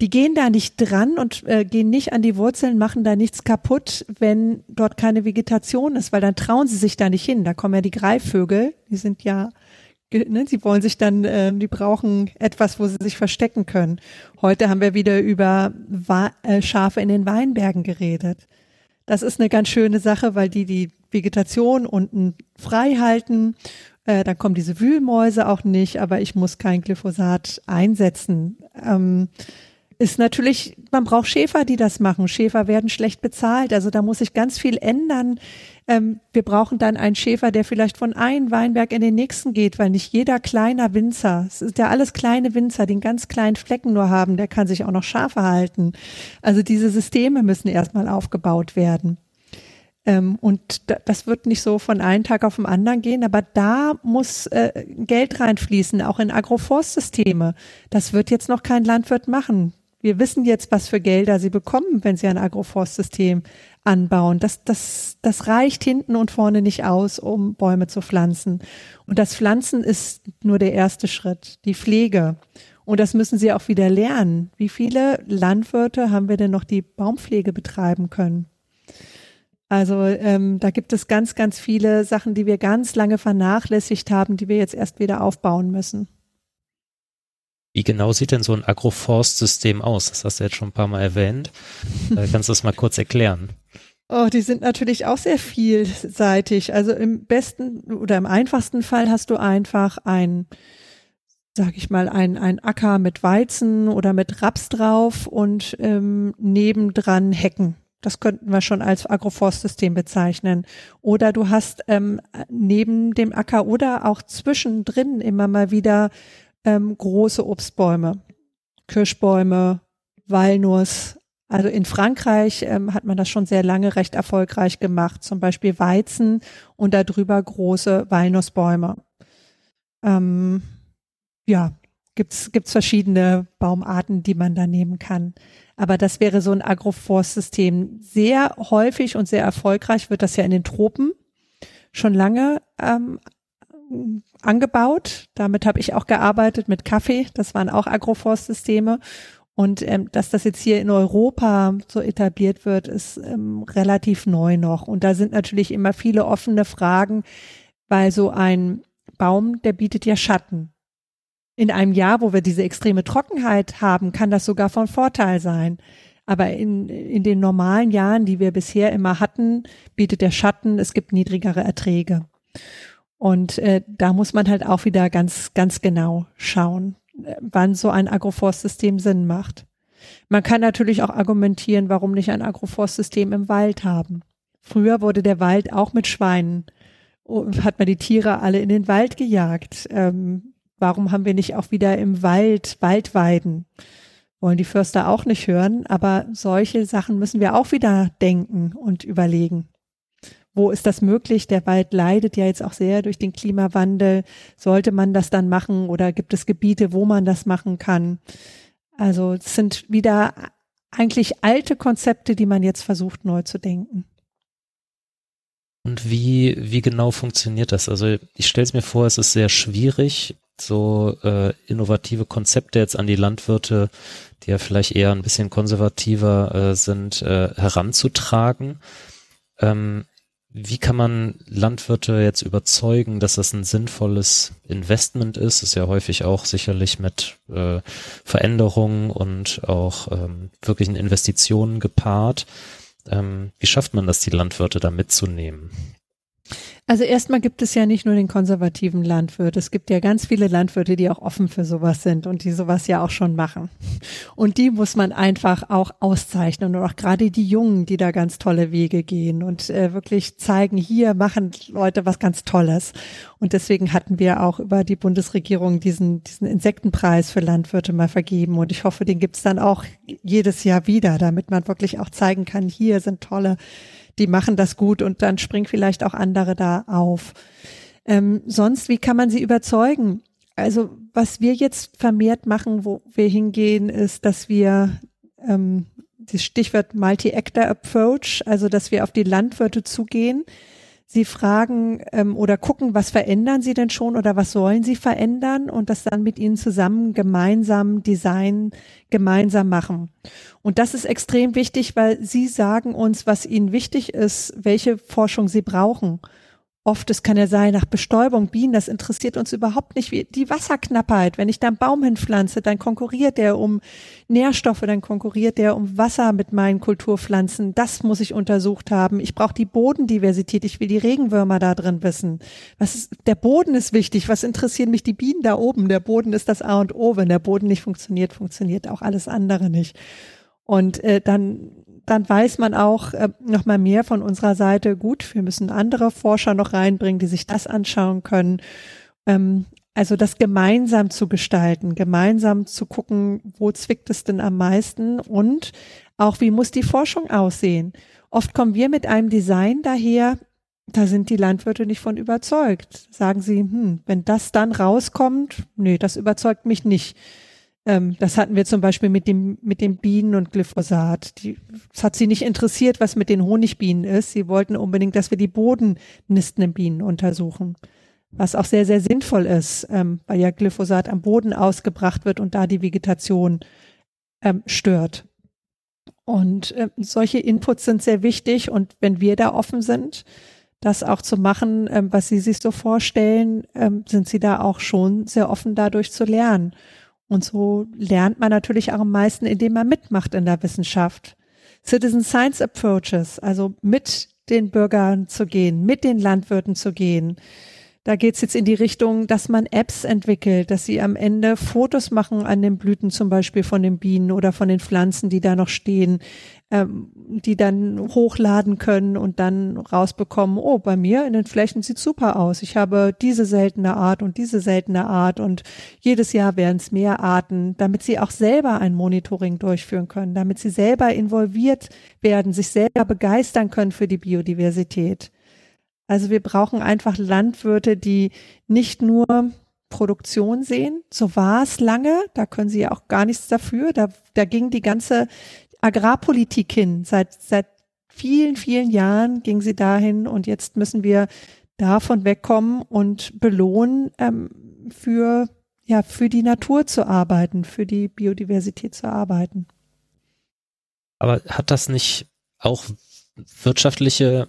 Die gehen da nicht dran und äh, gehen nicht an die Wurzeln, machen da nichts kaputt, wenn dort keine Vegetation ist, weil dann trauen sie sich da nicht hin. Da kommen ja die Greifvögel, die sind ja Ne, sie wollen sich dann, äh, die brauchen etwas, wo sie sich verstecken können. Heute haben wir wieder über Wa äh, Schafe in den Weinbergen geredet. Das ist eine ganz schöne Sache, weil die die Vegetation unten frei halten. Äh, dann kommen diese Wühlmäuse auch nicht, aber ich muss kein Glyphosat einsetzen. Ähm, ist natürlich, man braucht Schäfer, die das machen. Schäfer werden schlecht bezahlt. Also da muss sich ganz viel ändern. Ähm, wir brauchen dann einen Schäfer, der vielleicht von einem Weinberg in den nächsten geht, weil nicht jeder kleiner Winzer, es ist ja alles kleine Winzer, die einen ganz kleinen Flecken nur haben, der kann sich auch noch Schafe halten. Also diese Systeme müssen erstmal aufgebaut werden. Ähm, und das wird nicht so von einem Tag auf den anderen gehen, aber da muss äh, Geld reinfließen, auch in Agroforstsysteme. Das wird jetzt noch kein Landwirt machen wir wissen jetzt, was für Gelder sie bekommen, wenn sie ein Agroforstsystem anbauen. Das, das, das reicht hinten und vorne nicht aus, um Bäume zu pflanzen. Und das Pflanzen ist nur der erste Schritt, die Pflege. Und das müssen sie auch wieder lernen. Wie viele Landwirte haben wir denn noch, die Baumpflege betreiben können? Also ähm, da gibt es ganz, ganz viele Sachen, die wir ganz lange vernachlässigt haben, die wir jetzt erst wieder aufbauen müssen. Wie genau sieht denn so ein Agroforstsystem aus? Das hast du jetzt schon ein paar Mal erwähnt. Äh, kannst du das mal kurz erklären? Oh, die sind natürlich auch sehr vielseitig. Also im besten oder im einfachsten Fall hast du einfach ein, sag ich mal, ein, ein Acker mit Weizen oder mit Raps drauf und ähm, nebendran Hecken. Das könnten wir schon als Agroforstsystem bezeichnen. Oder du hast ähm, neben dem Acker oder auch zwischendrin immer mal wieder ähm, große Obstbäume, Kirschbäume, Walnuss. Also in Frankreich ähm, hat man das schon sehr lange recht erfolgreich gemacht, zum Beispiel Weizen und darüber große Walnussbäume. Ähm, ja, gibt's gibt's verschiedene Baumarten, die man da nehmen kann. Aber das wäre so ein Agroforstsystem. Sehr häufig und sehr erfolgreich wird das ja in den Tropen schon lange ähm, angebaut. Damit habe ich auch gearbeitet mit Kaffee. Das waren auch Agroforstsysteme. Und ähm, dass das jetzt hier in Europa so etabliert wird, ist ähm, relativ neu noch. Und da sind natürlich immer viele offene Fragen, weil so ein Baum, der bietet ja Schatten in einem Jahr, wo wir diese extreme Trockenheit haben, kann das sogar von Vorteil sein. Aber in, in den normalen Jahren, die wir bisher immer hatten, bietet der Schatten, es gibt niedrigere Erträge. Und äh, da muss man halt auch wieder ganz, ganz genau schauen, äh, wann so ein Agroforstsystem Sinn macht. Man kann natürlich auch argumentieren, warum nicht ein Agroforstsystem im Wald haben. Früher wurde der Wald auch mit Schweinen, hat man die Tiere alle in den Wald gejagt. Ähm, Warum haben wir nicht auch wieder im Wald Waldweiden? Wollen die Förster auch nicht hören, aber solche Sachen müssen wir auch wieder denken und überlegen. Wo ist das möglich? Der Wald leidet ja jetzt auch sehr durch den Klimawandel. Sollte man das dann machen oder gibt es Gebiete, wo man das machen kann? Also es sind wieder eigentlich alte Konzepte, die man jetzt versucht neu zu denken. Und wie, wie genau funktioniert das? Also ich stelle es mir vor, es ist sehr schwierig, so äh, innovative Konzepte jetzt an die Landwirte, die ja vielleicht eher ein bisschen konservativer äh, sind, äh, heranzutragen. Ähm, wie kann man Landwirte jetzt überzeugen, dass das ein sinnvolles Investment ist? Ist ja häufig auch sicherlich mit äh, Veränderungen und auch ähm, wirklichen Investitionen gepaart. Ähm, wie schafft man das, die Landwirte da mitzunehmen? Also erstmal gibt es ja nicht nur den konservativen Landwirt, es gibt ja ganz viele Landwirte, die auch offen für sowas sind und die sowas ja auch schon machen. Und die muss man einfach auch auszeichnen und auch gerade die Jungen, die da ganz tolle Wege gehen und äh, wirklich zeigen, hier machen Leute was ganz Tolles. Und deswegen hatten wir auch über die Bundesregierung diesen, diesen Insektenpreis für Landwirte mal vergeben und ich hoffe, den gibt's dann auch jedes Jahr wieder, damit man wirklich auch zeigen kann, hier sind tolle die machen das gut und dann springen vielleicht auch andere da auf. Ähm, sonst, wie kann man sie überzeugen? Also was wir jetzt vermehrt machen, wo wir hingehen, ist, dass wir ähm, das Stichwort Multi-Actor Approach, also dass wir auf die Landwirte zugehen, Sie fragen ähm, oder gucken, was verändern Sie denn schon oder was sollen Sie verändern und das dann mit Ihnen zusammen gemeinsam Design gemeinsam machen. Und das ist extrem wichtig, weil Sie sagen uns, was Ihnen wichtig ist, welche Forschung Sie brauchen. Oft, es kann ja sein, nach Bestäubung, Bienen, das interessiert uns überhaupt nicht. Wie die Wasserknappheit, wenn ich da einen Baum hinpflanze, dann konkurriert der um Nährstoffe, dann konkurriert der um Wasser mit meinen Kulturpflanzen. Das muss ich untersucht haben. Ich brauche die Bodendiversität. Ich will die Regenwürmer da drin wissen. Was ist, der Boden ist wichtig. Was interessieren mich die Bienen da oben? Der Boden ist das A und O. Wenn der Boden nicht funktioniert, funktioniert auch alles andere nicht. Und äh, dann dann weiß man auch äh, noch mal mehr von unserer Seite. Gut, wir müssen andere Forscher noch reinbringen, die sich das anschauen können. Ähm, also das gemeinsam zu gestalten, gemeinsam zu gucken, wo zwickt es denn am meisten und auch wie muss die Forschung aussehen. Oft kommen wir mit einem Design daher, da sind die Landwirte nicht von überzeugt. Sagen sie, hm, wenn das dann rauskommt, nee, das überzeugt mich nicht. Ähm, das hatten wir zum Beispiel mit dem, mit den Bienen und Glyphosat. Die, es hat sie nicht interessiert, was mit den Honigbienen ist. Sie wollten unbedingt, dass wir die bodennistenden Bienen untersuchen. was auch sehr, sehr sinnvoll ist, ähm, weil ja Glyphosat am Boden ausgebracht wird und da die Vegetation ähm, stört. Und äh, solche Inputs sind sehr wichtig und wenn wir da offen sind, das auch zu machen, ähm, was Sie sich so vorstellen, ähm, sind Sie da auch schon sehr offen dadurch zu lernen. Und so lernt man natürlich auch am meisten, indem man mitmacht in der Wissenschaft. Citizen Science Approaches, also mit den Bürgern zu gehen, mit den Landwirten zu gehen, da geht's jetzt in die Richtung, dass man Apps entwickelt, dass sie am Ende Fotos machen an den Blüten zum Beispiel von den Bienen oder von den Pflanzen, die da noch stehen, ähm, die dann hochladen können und dann rausbekommen, oh, bei mir in den Flächen sieht super aus. Ich habe diese seltene Art und diese seltene Art und jedes Jahr werden es mehr Arten, damit sie auch selber ein Monitoring durchführen können, damit sie selber involviert werden, sich selber begeistern können für die Biodiversität. Also wir brauchen einfach Landwirte, die nicht nur Produktion sehen. So war es lange. Da können sie ja auch gar nichts dafür. Da, da ging die ganze Agrarpolitik hin. Seit, seit vielen, vielen Jahren ging sie dahin und jetzt müssen wir davon wegkommen und belohnen, ähm, für, ja, für die Natur zu arbeiten, für die Biodiversität zu arbeiten. Aber hat das nicht auch wirtschaftliche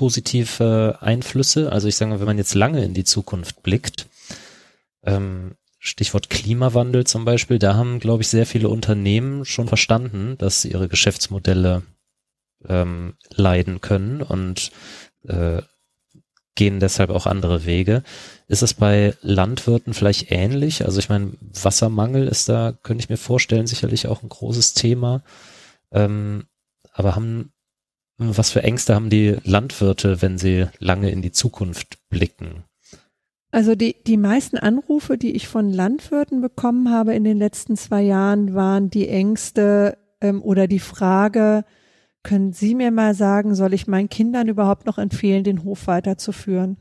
positive Einflüsse. Also ich sage mal, wenn man jetzt lange in die Zukunft blickt, ähm, Stichwort Klimawandel zum Beispiel, da haben, glaube ich, sehr viele Unternehmen schon verstanden, dass ihre Geschäftsmodelle ähm, leiden können und äh, gehen deshalb auch andere Wege. Ist es bei Landwirten vielleicht ähnlich? Also ich meine, Wassermangel ist da, könnte ich mir vorstellen, sicherlich auch ein großes Thema. Ähm, aber haben was für Ängste haben die Landwirte, wenn sie lange in die Zukunft blicken? Also die, die meisten Anrufe, die ich von Landwirten bekommen habe in den letzten zwei Jahren, waren die Ängste ähm, oder die Frage, können Sie mir mal sagen, soll ich meinen Kindern überhaupt noch empfehlen, den Hof weiterzuführen?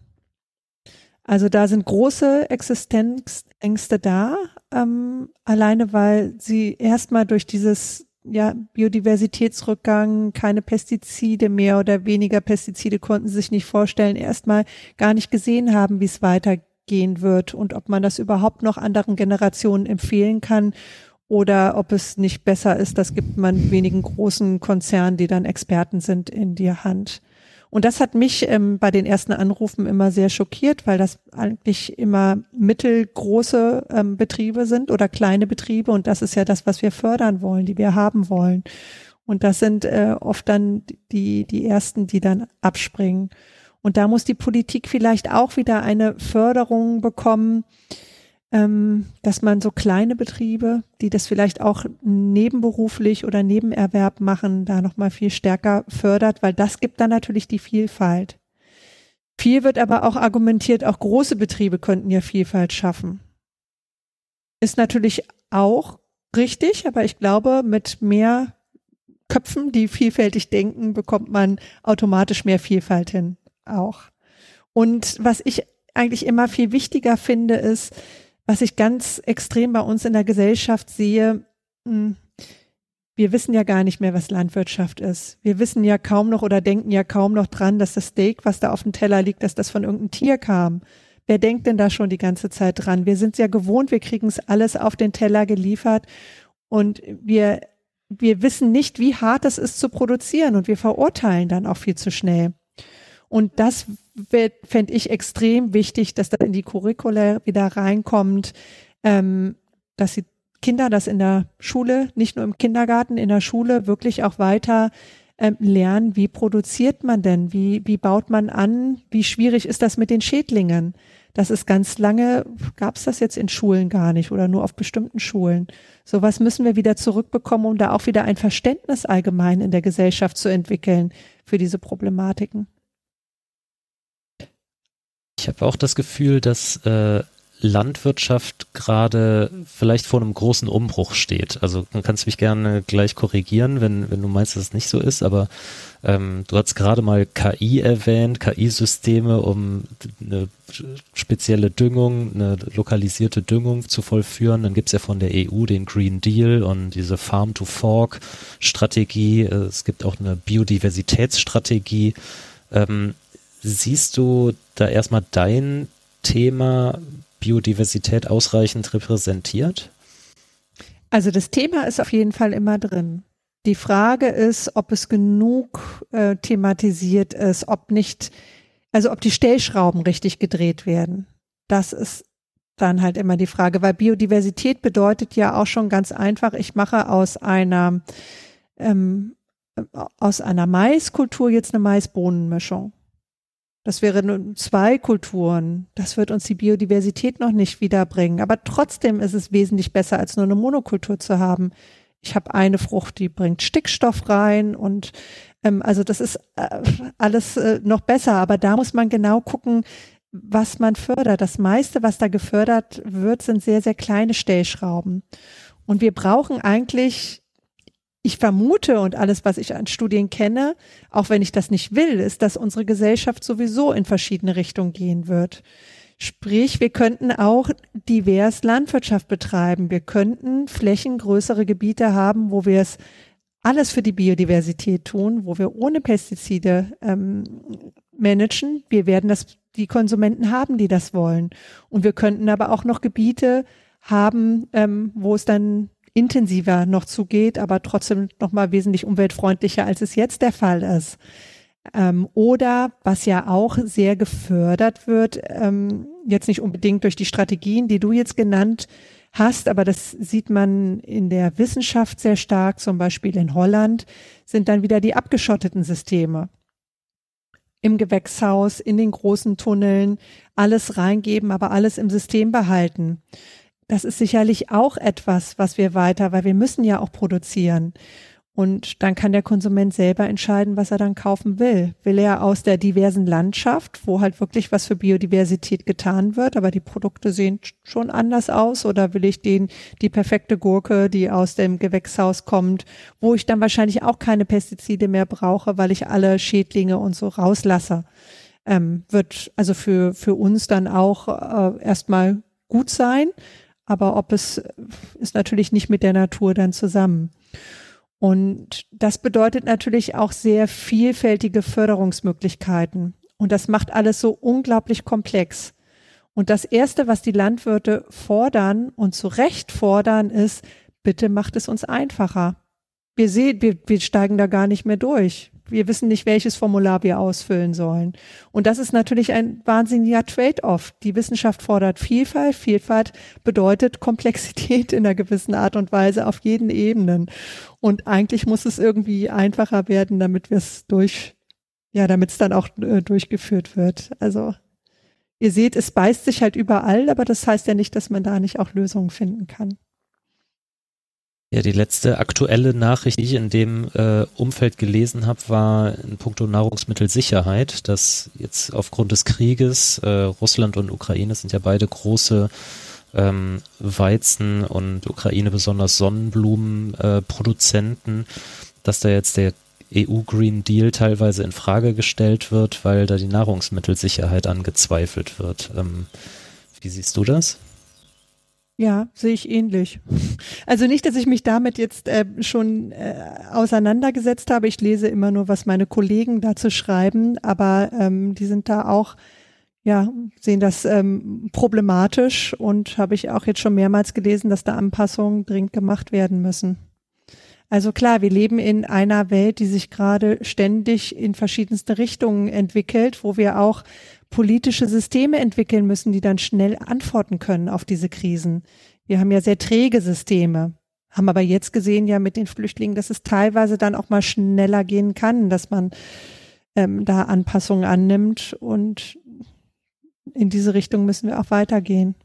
Also da sind große Existenzängste da, ähm, alleine weil sie erstmal durch dieses ja, Biodiversitätsrückgang, keine Pestizide mehr oder weniger Pestizide konnten sie sich nicht vorstellen, erstmal gar nicht gesehen haben, wie es weitergehen wird und ob man das überhaupt noch anderen Generationen empfehlen kann oder ob es nicht besser ist, das gibt man wenigen großen Konzernen, die dann Experten sind, in die Hand. Und das hat mich ähm, bei den ersten Anrufen immer sehr schockiert, weil das eigentlich immer mittelgroße ähm, Betriebe sind oder kleine Betriebe. Und das ist ja das, was wir fördern wollen, die wir haben wollen. Und das sind äh, oft dann die, die ersten, die dann abspringen. Und da muss die Politik vielleicht auch wieder eine Förderung bekommen, ähm, dass man so kleine Betriebe, die das vielleicht auch nebenberuflich oder Nebenerwerb machen, da nochmal viel stärker fördert, weil das gibt dann natürlich die Vielfalt. Viel wird aber auch argumentiert, auch große Betriebe könnten ja Vielfalt schaffen. Ist natürlich auch richtig, aber ich glaube, mit mehr Köpfen, die vielfältig denken, bekommt man automatisch mehr Vielfalt hin auch. Und was ich eigentlich immer viel wichtiger finde, ist, was ich ganz extrem bei uns in der Gesellschaft sehe, hm, wir wissen ja gar nicht mehr, was Landwirtschaft ist. Wir wissen ja kaum noch oder denken ja kaum noch dran, dass das Steak, was da auf dem Teller liegt, dass das von irgendeinem Tier kam. Wer denkt denn da schon die ganze Zeit dran? Wir sind ja gewohnt, wir kriegen es alles auf den Teller geliefert und wir, wir wissen nicht, wie hart es ist zu produzieren und wir verurteilen dann auch viel zu schnell. Und das fände ich extrem wichtig, dass das in die Curricula wieder reinkommt, ähm, dass die Kinder das in der Schule, nicht nur im Kindergarten, in der Schule wirklich auch weiter ähm, lernen, wie produziert man denn, wie, wie baut man an, wie schwierig ist das mit den Schädlingen. Das ist ganz lange, gab es das jetzt in Schulen gar nicht oder nur auf bestimmten Schulen. Sowas müssen wir wieder zurückbekommen, um da auch wieder ein Verständnis allgemein in der Gesellschaft zu entwickeln für diese Problematiken. Ich habe auch das Gefühl, dass äh, Landwirtschaft gerade vielleicht vor einem großen Umbruch steht. Also du kannst mich gerne gleich korrigieren, wenn, wenn du meinst, dass es nicht so ist, aber ähm, du hast gerade mal KI erwähnt, KI-Systeme, um eine spezielle Düngung, eine lokalisierte Düngung zu vollführen. Dann gibt's ja von der EU den Green Deal und diese Farm-to-Fork-Strategie. Es gibt auch eine Biodiversitätsstrategie. Ähm, siehst du da erstmal dein Thema Biodiversität ausreichend repräsentiert? Also das Thema ist auf jeden Fall immer drin. Die Frage ist, ob es genug äh, thematisiert ist, ob nicht, also ob die Stellschrauben richtig gedreht werden. Das ist dann halt immer die Frage, weil Biodiversität bedeutet ja auch schon ganz einfach, ich mache aus einer ähm, aus einer Maiskultur jetzt eine Maisbohnenmischung. Das wäre nur zwei Kulturen. Das wird uns die Biodiversität noch nicht wiederbringen. Aber trotzdem ist es wesentlich besser, als nur eine Monokultur zu haben. Ich habe eine Frucht, die bringt Stickstoff rein und ähm, also das ist äh, alles äh, noch besser. Aber da muss man genau gucken, was man fördert. Das meiste, was da gefördert wird, sind sehr, sehr kleine Stellschrauben. Und wir brauchen eigentlich, ich vermute und alles, was ich an Studien kenne, auch wenn ich das nicht will, ist, dass unsere Gesellschaft sowieso in verschiedene Richtungen gehen wird. Sprich, wir könnten auch divers Landwirtschaft betreiben. Wir könnten flächengrößere Gebiete haben, wo wir es alles für die Biodiversität tun, wo wir ohne Pestizide ähm, managen. Wir werden das die Konsumenten haben, die das wollen. Und wir könnten aber auch noch Gebiete haben, ähm, wo es dann intensiver noch zugeht, aber trotzdem noch mal wesentlich umweltfreundlicher, als es jetzt der Fall ist. Ähm, oder was ja auch sehr gefördert wird, ähm, jetzt nicht unbedingt durch die Strategien, die du jetzt genannt hast, aber das sieht man in der Wissenschaft sehr stark, zum Beispiel in Holland, sind dann wieder die abgeschotteten Systeme im Gewächshaus, in den großen Tunneln, alles reingeben, aber alles im System behalten. Das ist sicherlich auch etwas, was wir weiter, weil wir müssen ja auch produzieren. Und dann kann der Konsument selber entscheiden, was er dann kaufen will. Will er aus der diversen Landschaft, wo halt wirklich was für Biodiversität getan wird, aber die Produkte sehen schon anders aus, oder will ich den, die perfekte Gurke, die aus dem Gewächshaus kommt, wo ich dann wahrscheinlich auch keine Pestizide mehr brauche, weil ich alle Schädlinge und so rauslasse. Ähm, wird also für, für uns dann auch äh, erstmal gut sein, aber ob es ist natürlich nicht mit der Natur dann zusammen. Und das bedeutet natürlich auch sehr vielfältige Förderungsmöglichkeiten. Und das macht alles so unglaublich komplex. Und das Erste, was die Landwirte fordern und zu Recht fordern, ist, bitte macht es uns einfacher. Wir sehen, wir, wir steigen da gar nicht mehr durch wir wissen nicht, welches Formular wir ausfüllen sollen. Und das ist natürlich ein wahnsinniger Trade-off. Die Wissenschaft fordert Vielfalt. Vielfalt bedeutet Komplexität in einer gewissen Art und Weise auf jeden Ebenen. Und eigentlich muss es irgendwie einfacher werden, damit wir es durch, ja, damit es dann auch äh, durchgeführt wird. Also ihr seht, es beißt sich halt überall, aber das heißt ja nicht, dass man da nicht auch Lösungen finden kann. Ja, die letzte aktuelle Nachricht, die ich in dem äh, Umfeld gelesen habe, war in puncto Nahrungsmittelsicherheit, dass jetzt aufgrund des Krieges, äh, Russland und Ukraine sind ja beide große ähm, Weizen und Ukraine besonders Sonnenblumenproduzenten, äh, dass da jetzt der EU Green Deal teilweise in Frage gestellt wird, weil da die Nahrungsmittelsicherheit angezweifelt wird. Ähm, wie siehst du das? Ja, sehe ich ähnlich. Also nicht, dass ich mich damit jetzt äh, schon äh, auseinandergesetzt habe. Ich lese immer nur, was meine Kollegen dazu schreiben, aber ähm, die sind da auch, ja, sehen das ähm, problematisch und habe ich auch jetzt schon mehrmals gelesen, dass da Anpassungen dringend gemacht werden müssen. Also klar, wir leben in einer Welt, die sich gerade ständig in verschiedenste Richtungen entwickelt, wo wir auch politische Systeme entwickeln müssen, die dann schnell antworten können auf diese Krisen. Wir haben ja sehr träge Systeme, haben aber jetzt gesehen ja mit den Flüchtlingen, dass es teilweise dann auch mal schneller gehen kann, dass man ähm, da Anpassungen annimmt und in diese Richtung müssen wir auch weitergehen.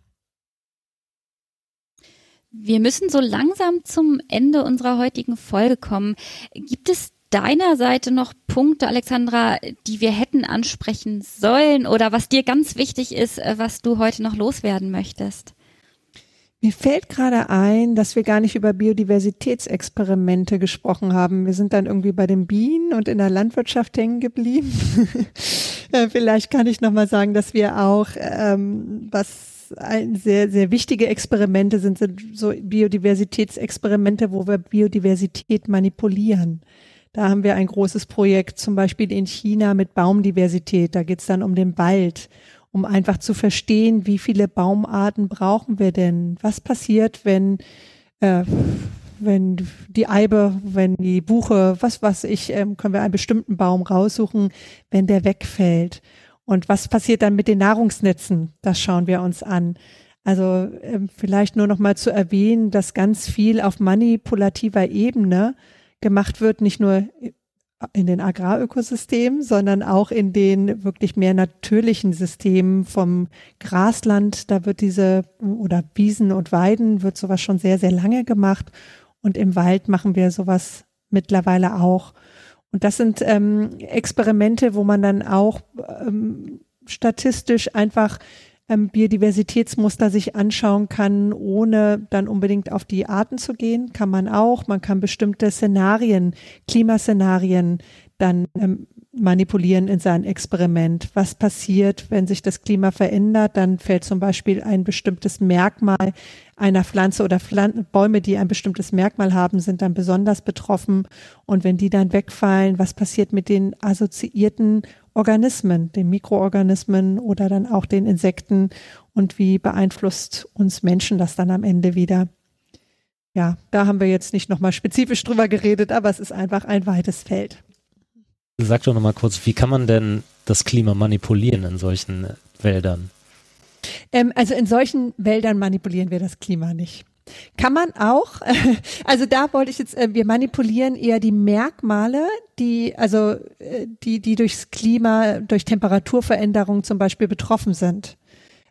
Wir müssen so langsam zum Ende unserer heutigen Folge kommen. Gibt es deiner Seite noch Punkte, Alexandra, die wir hätten ansprechen sollen oder was dir ganz wichtig ist, äh, was du heute noch loswerden möchtest? Mir fällt gerade ein, dass wir gar nicht über Biodiversitätsexperimente gesprochen haben. Wir sind dann irgendwie bei den Bienen und in der Landwirtschaft hängen geblieben. Äh, vielleicht kann ich noch mal sagen, dass wir auch ähm, was ein sehr sehr wichtige Experimente sind, sind so Biodiversitätsexperimente, wo wir Biodiversität manipulieren. Da haben wir ein großes Projekt, zum Beispiel in China mit Baumdiversität. Da geht es dann um den Wald. um einfach zu verstehen, wie viele Baumarten brauchen wir denn? Was passiert, wenn äh, wenn die Eibe, wenn die Buche, was was ich, ähm, können wir einen bestimmten Baum raussuchen, wenn der wegfällt. Und was passiert dann mit den Nahrungsnetzen? Das schauen wir uns an. Also ähm, vielleicht nur noch mal zu erwähnen, dass ganz viel auf manipulativer Ebene gemacht wird, nicht nur in den Agrarökosystemen, sondern auch in den wirklich mehr natürlichen Systemen vom Grasland. Da wird diese oder Wiesen und Weiden wird sowas schon sehr, sehr lange gemacht. Und im Wald machen wir sowas mittlerweile auch. Und das sind ähm, Experimente, wo man dann auch ähm, statistisch einfach ähm, Biodiversitätsmuster sich anschauen kann, ohne dann unbedingt auf die Arten zu gehen, kann man auch. Man kann bestimmte Szenarien, Klimaszenarien dann ähm, manipulieren in sein Experiment. Was passiert, wenn sich das Klima verändert? Dann fällt zum Beispiel ein bestimmtes Merkmal einer Pflanze oder Pflan Bäume, die ein bestimmtes Merkmal haben, sind dann besonders betroffen. Und wenn die dann wegfallen, was passiert mit den assoziierten Organismen, den Mikroorganismen oder dann auch den Insekten und wie beeinflusst uns Menschen das dann am Ende wieder? Ja, da haben wir jetzt nicht nochmal spezifisch drüber geredet, aber es ist einfach ein weites Feld. Sag doch nochmal kurz, wie kann man denn das Klima manipulieren in solchen Wäldern? Ähm, also in solchen Wäldern manipulieren wir das Klima nicht. Kann man auch. Also da wollte ich jetzt, äh, wir manipulieren eher die Merkmale, die, also, äh, die, die durchs Klima, durch Temperaturveränderungen zum Beispiel betroffen sind.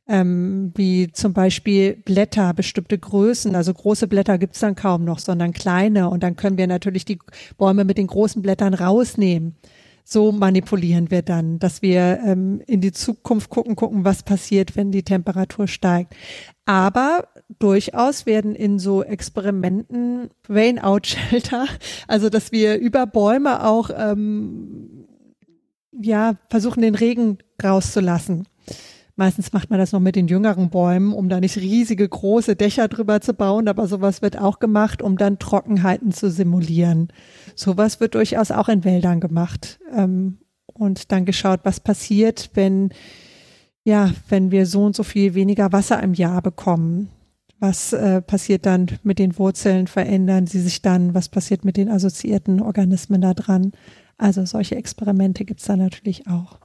Ähm, wie zum Beispiel Blätter, bestimmte Größen. Also große Blätter gibt's dann kaum noch, sondern kleine. Und dann können wir natürlich die Bäume mit den großen Blättern rausnehmen so manipulieren wir dann, dass wir ähm, in die Zukunft gucken, gucken, was passiert, wenn die Temperatur steigt. Aber durchaus werden in so Experimenten Rain-Out-Shelter, also dass wir über Bäume auch ähm, ja versuchen, den Regen rauszulassen. Meistens macht man das noch mit den jüngeren Bäumen, um da nicht riesige große Dächer drüber zu bauen, aber sowas wird auch gemacht, um dann Trockenheiten zu simulieren. Sowas wird durchaus auch in Wäldern gemacht. Ähm, und dann geschaut, was passiert, wenn, ja, wenn wir so und so viel weniger Wasser im Jahr bekommen. Was äh, passiert dann mit den Wurzeln? Verändern sie sich dann? Was passiert mit den assoziierten Organismen da dran? Also solche Experimente gibt's da natürlich auch.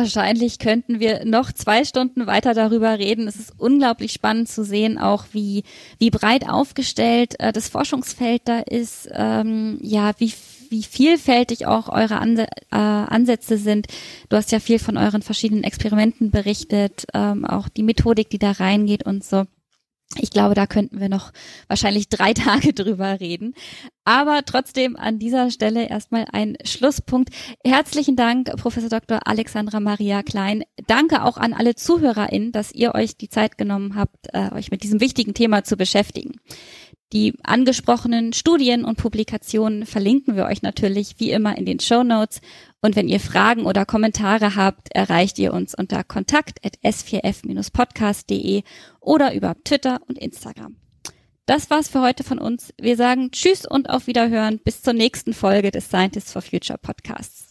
Wahrscheinlich könnten wir noch zwei Stunden weiter darüber reden. Es ist unglaublich spannend zu sehen, auch wie, wie breit aufgestellt äh, das Forschungsfeld da ist, ähm, ja, wie, wie vielfältig auch eure Anse äh, Ansätze sind. Du hast ja viel von euren verschiedenen Experimenten berichtet, ähm, auch die Methodik, die da reingeht und so. Ich glaube, da könnten wir noch wahrscheinlich drei Tage drüber reden. Aber trotzdem an dieser Stelle erstmal ein Schlusspunkt. Herzlichen Dank, Professor Dr. Alexandra Maria Klein. Danke auch an alle ZuhörerInnen, dass ihr euch die Zeit genommen habt, äh, euch mit diesem wichtigen Thema zu beschäftigen. Die angesprochenen Studien und Publikationen verlinken wir euch natürlich wie immer in den Show Notes. Und wenn ihr Fragen oder Kommentare habt, erreicht ihr uns unter kontakt.s4f-podcast.de oder über Twitter und Instagram. Das war's für heute von uns. Wir sagen Tschüss und auf Wiederhören bis zur nächsten Folge des Scientists for Future Podcasts.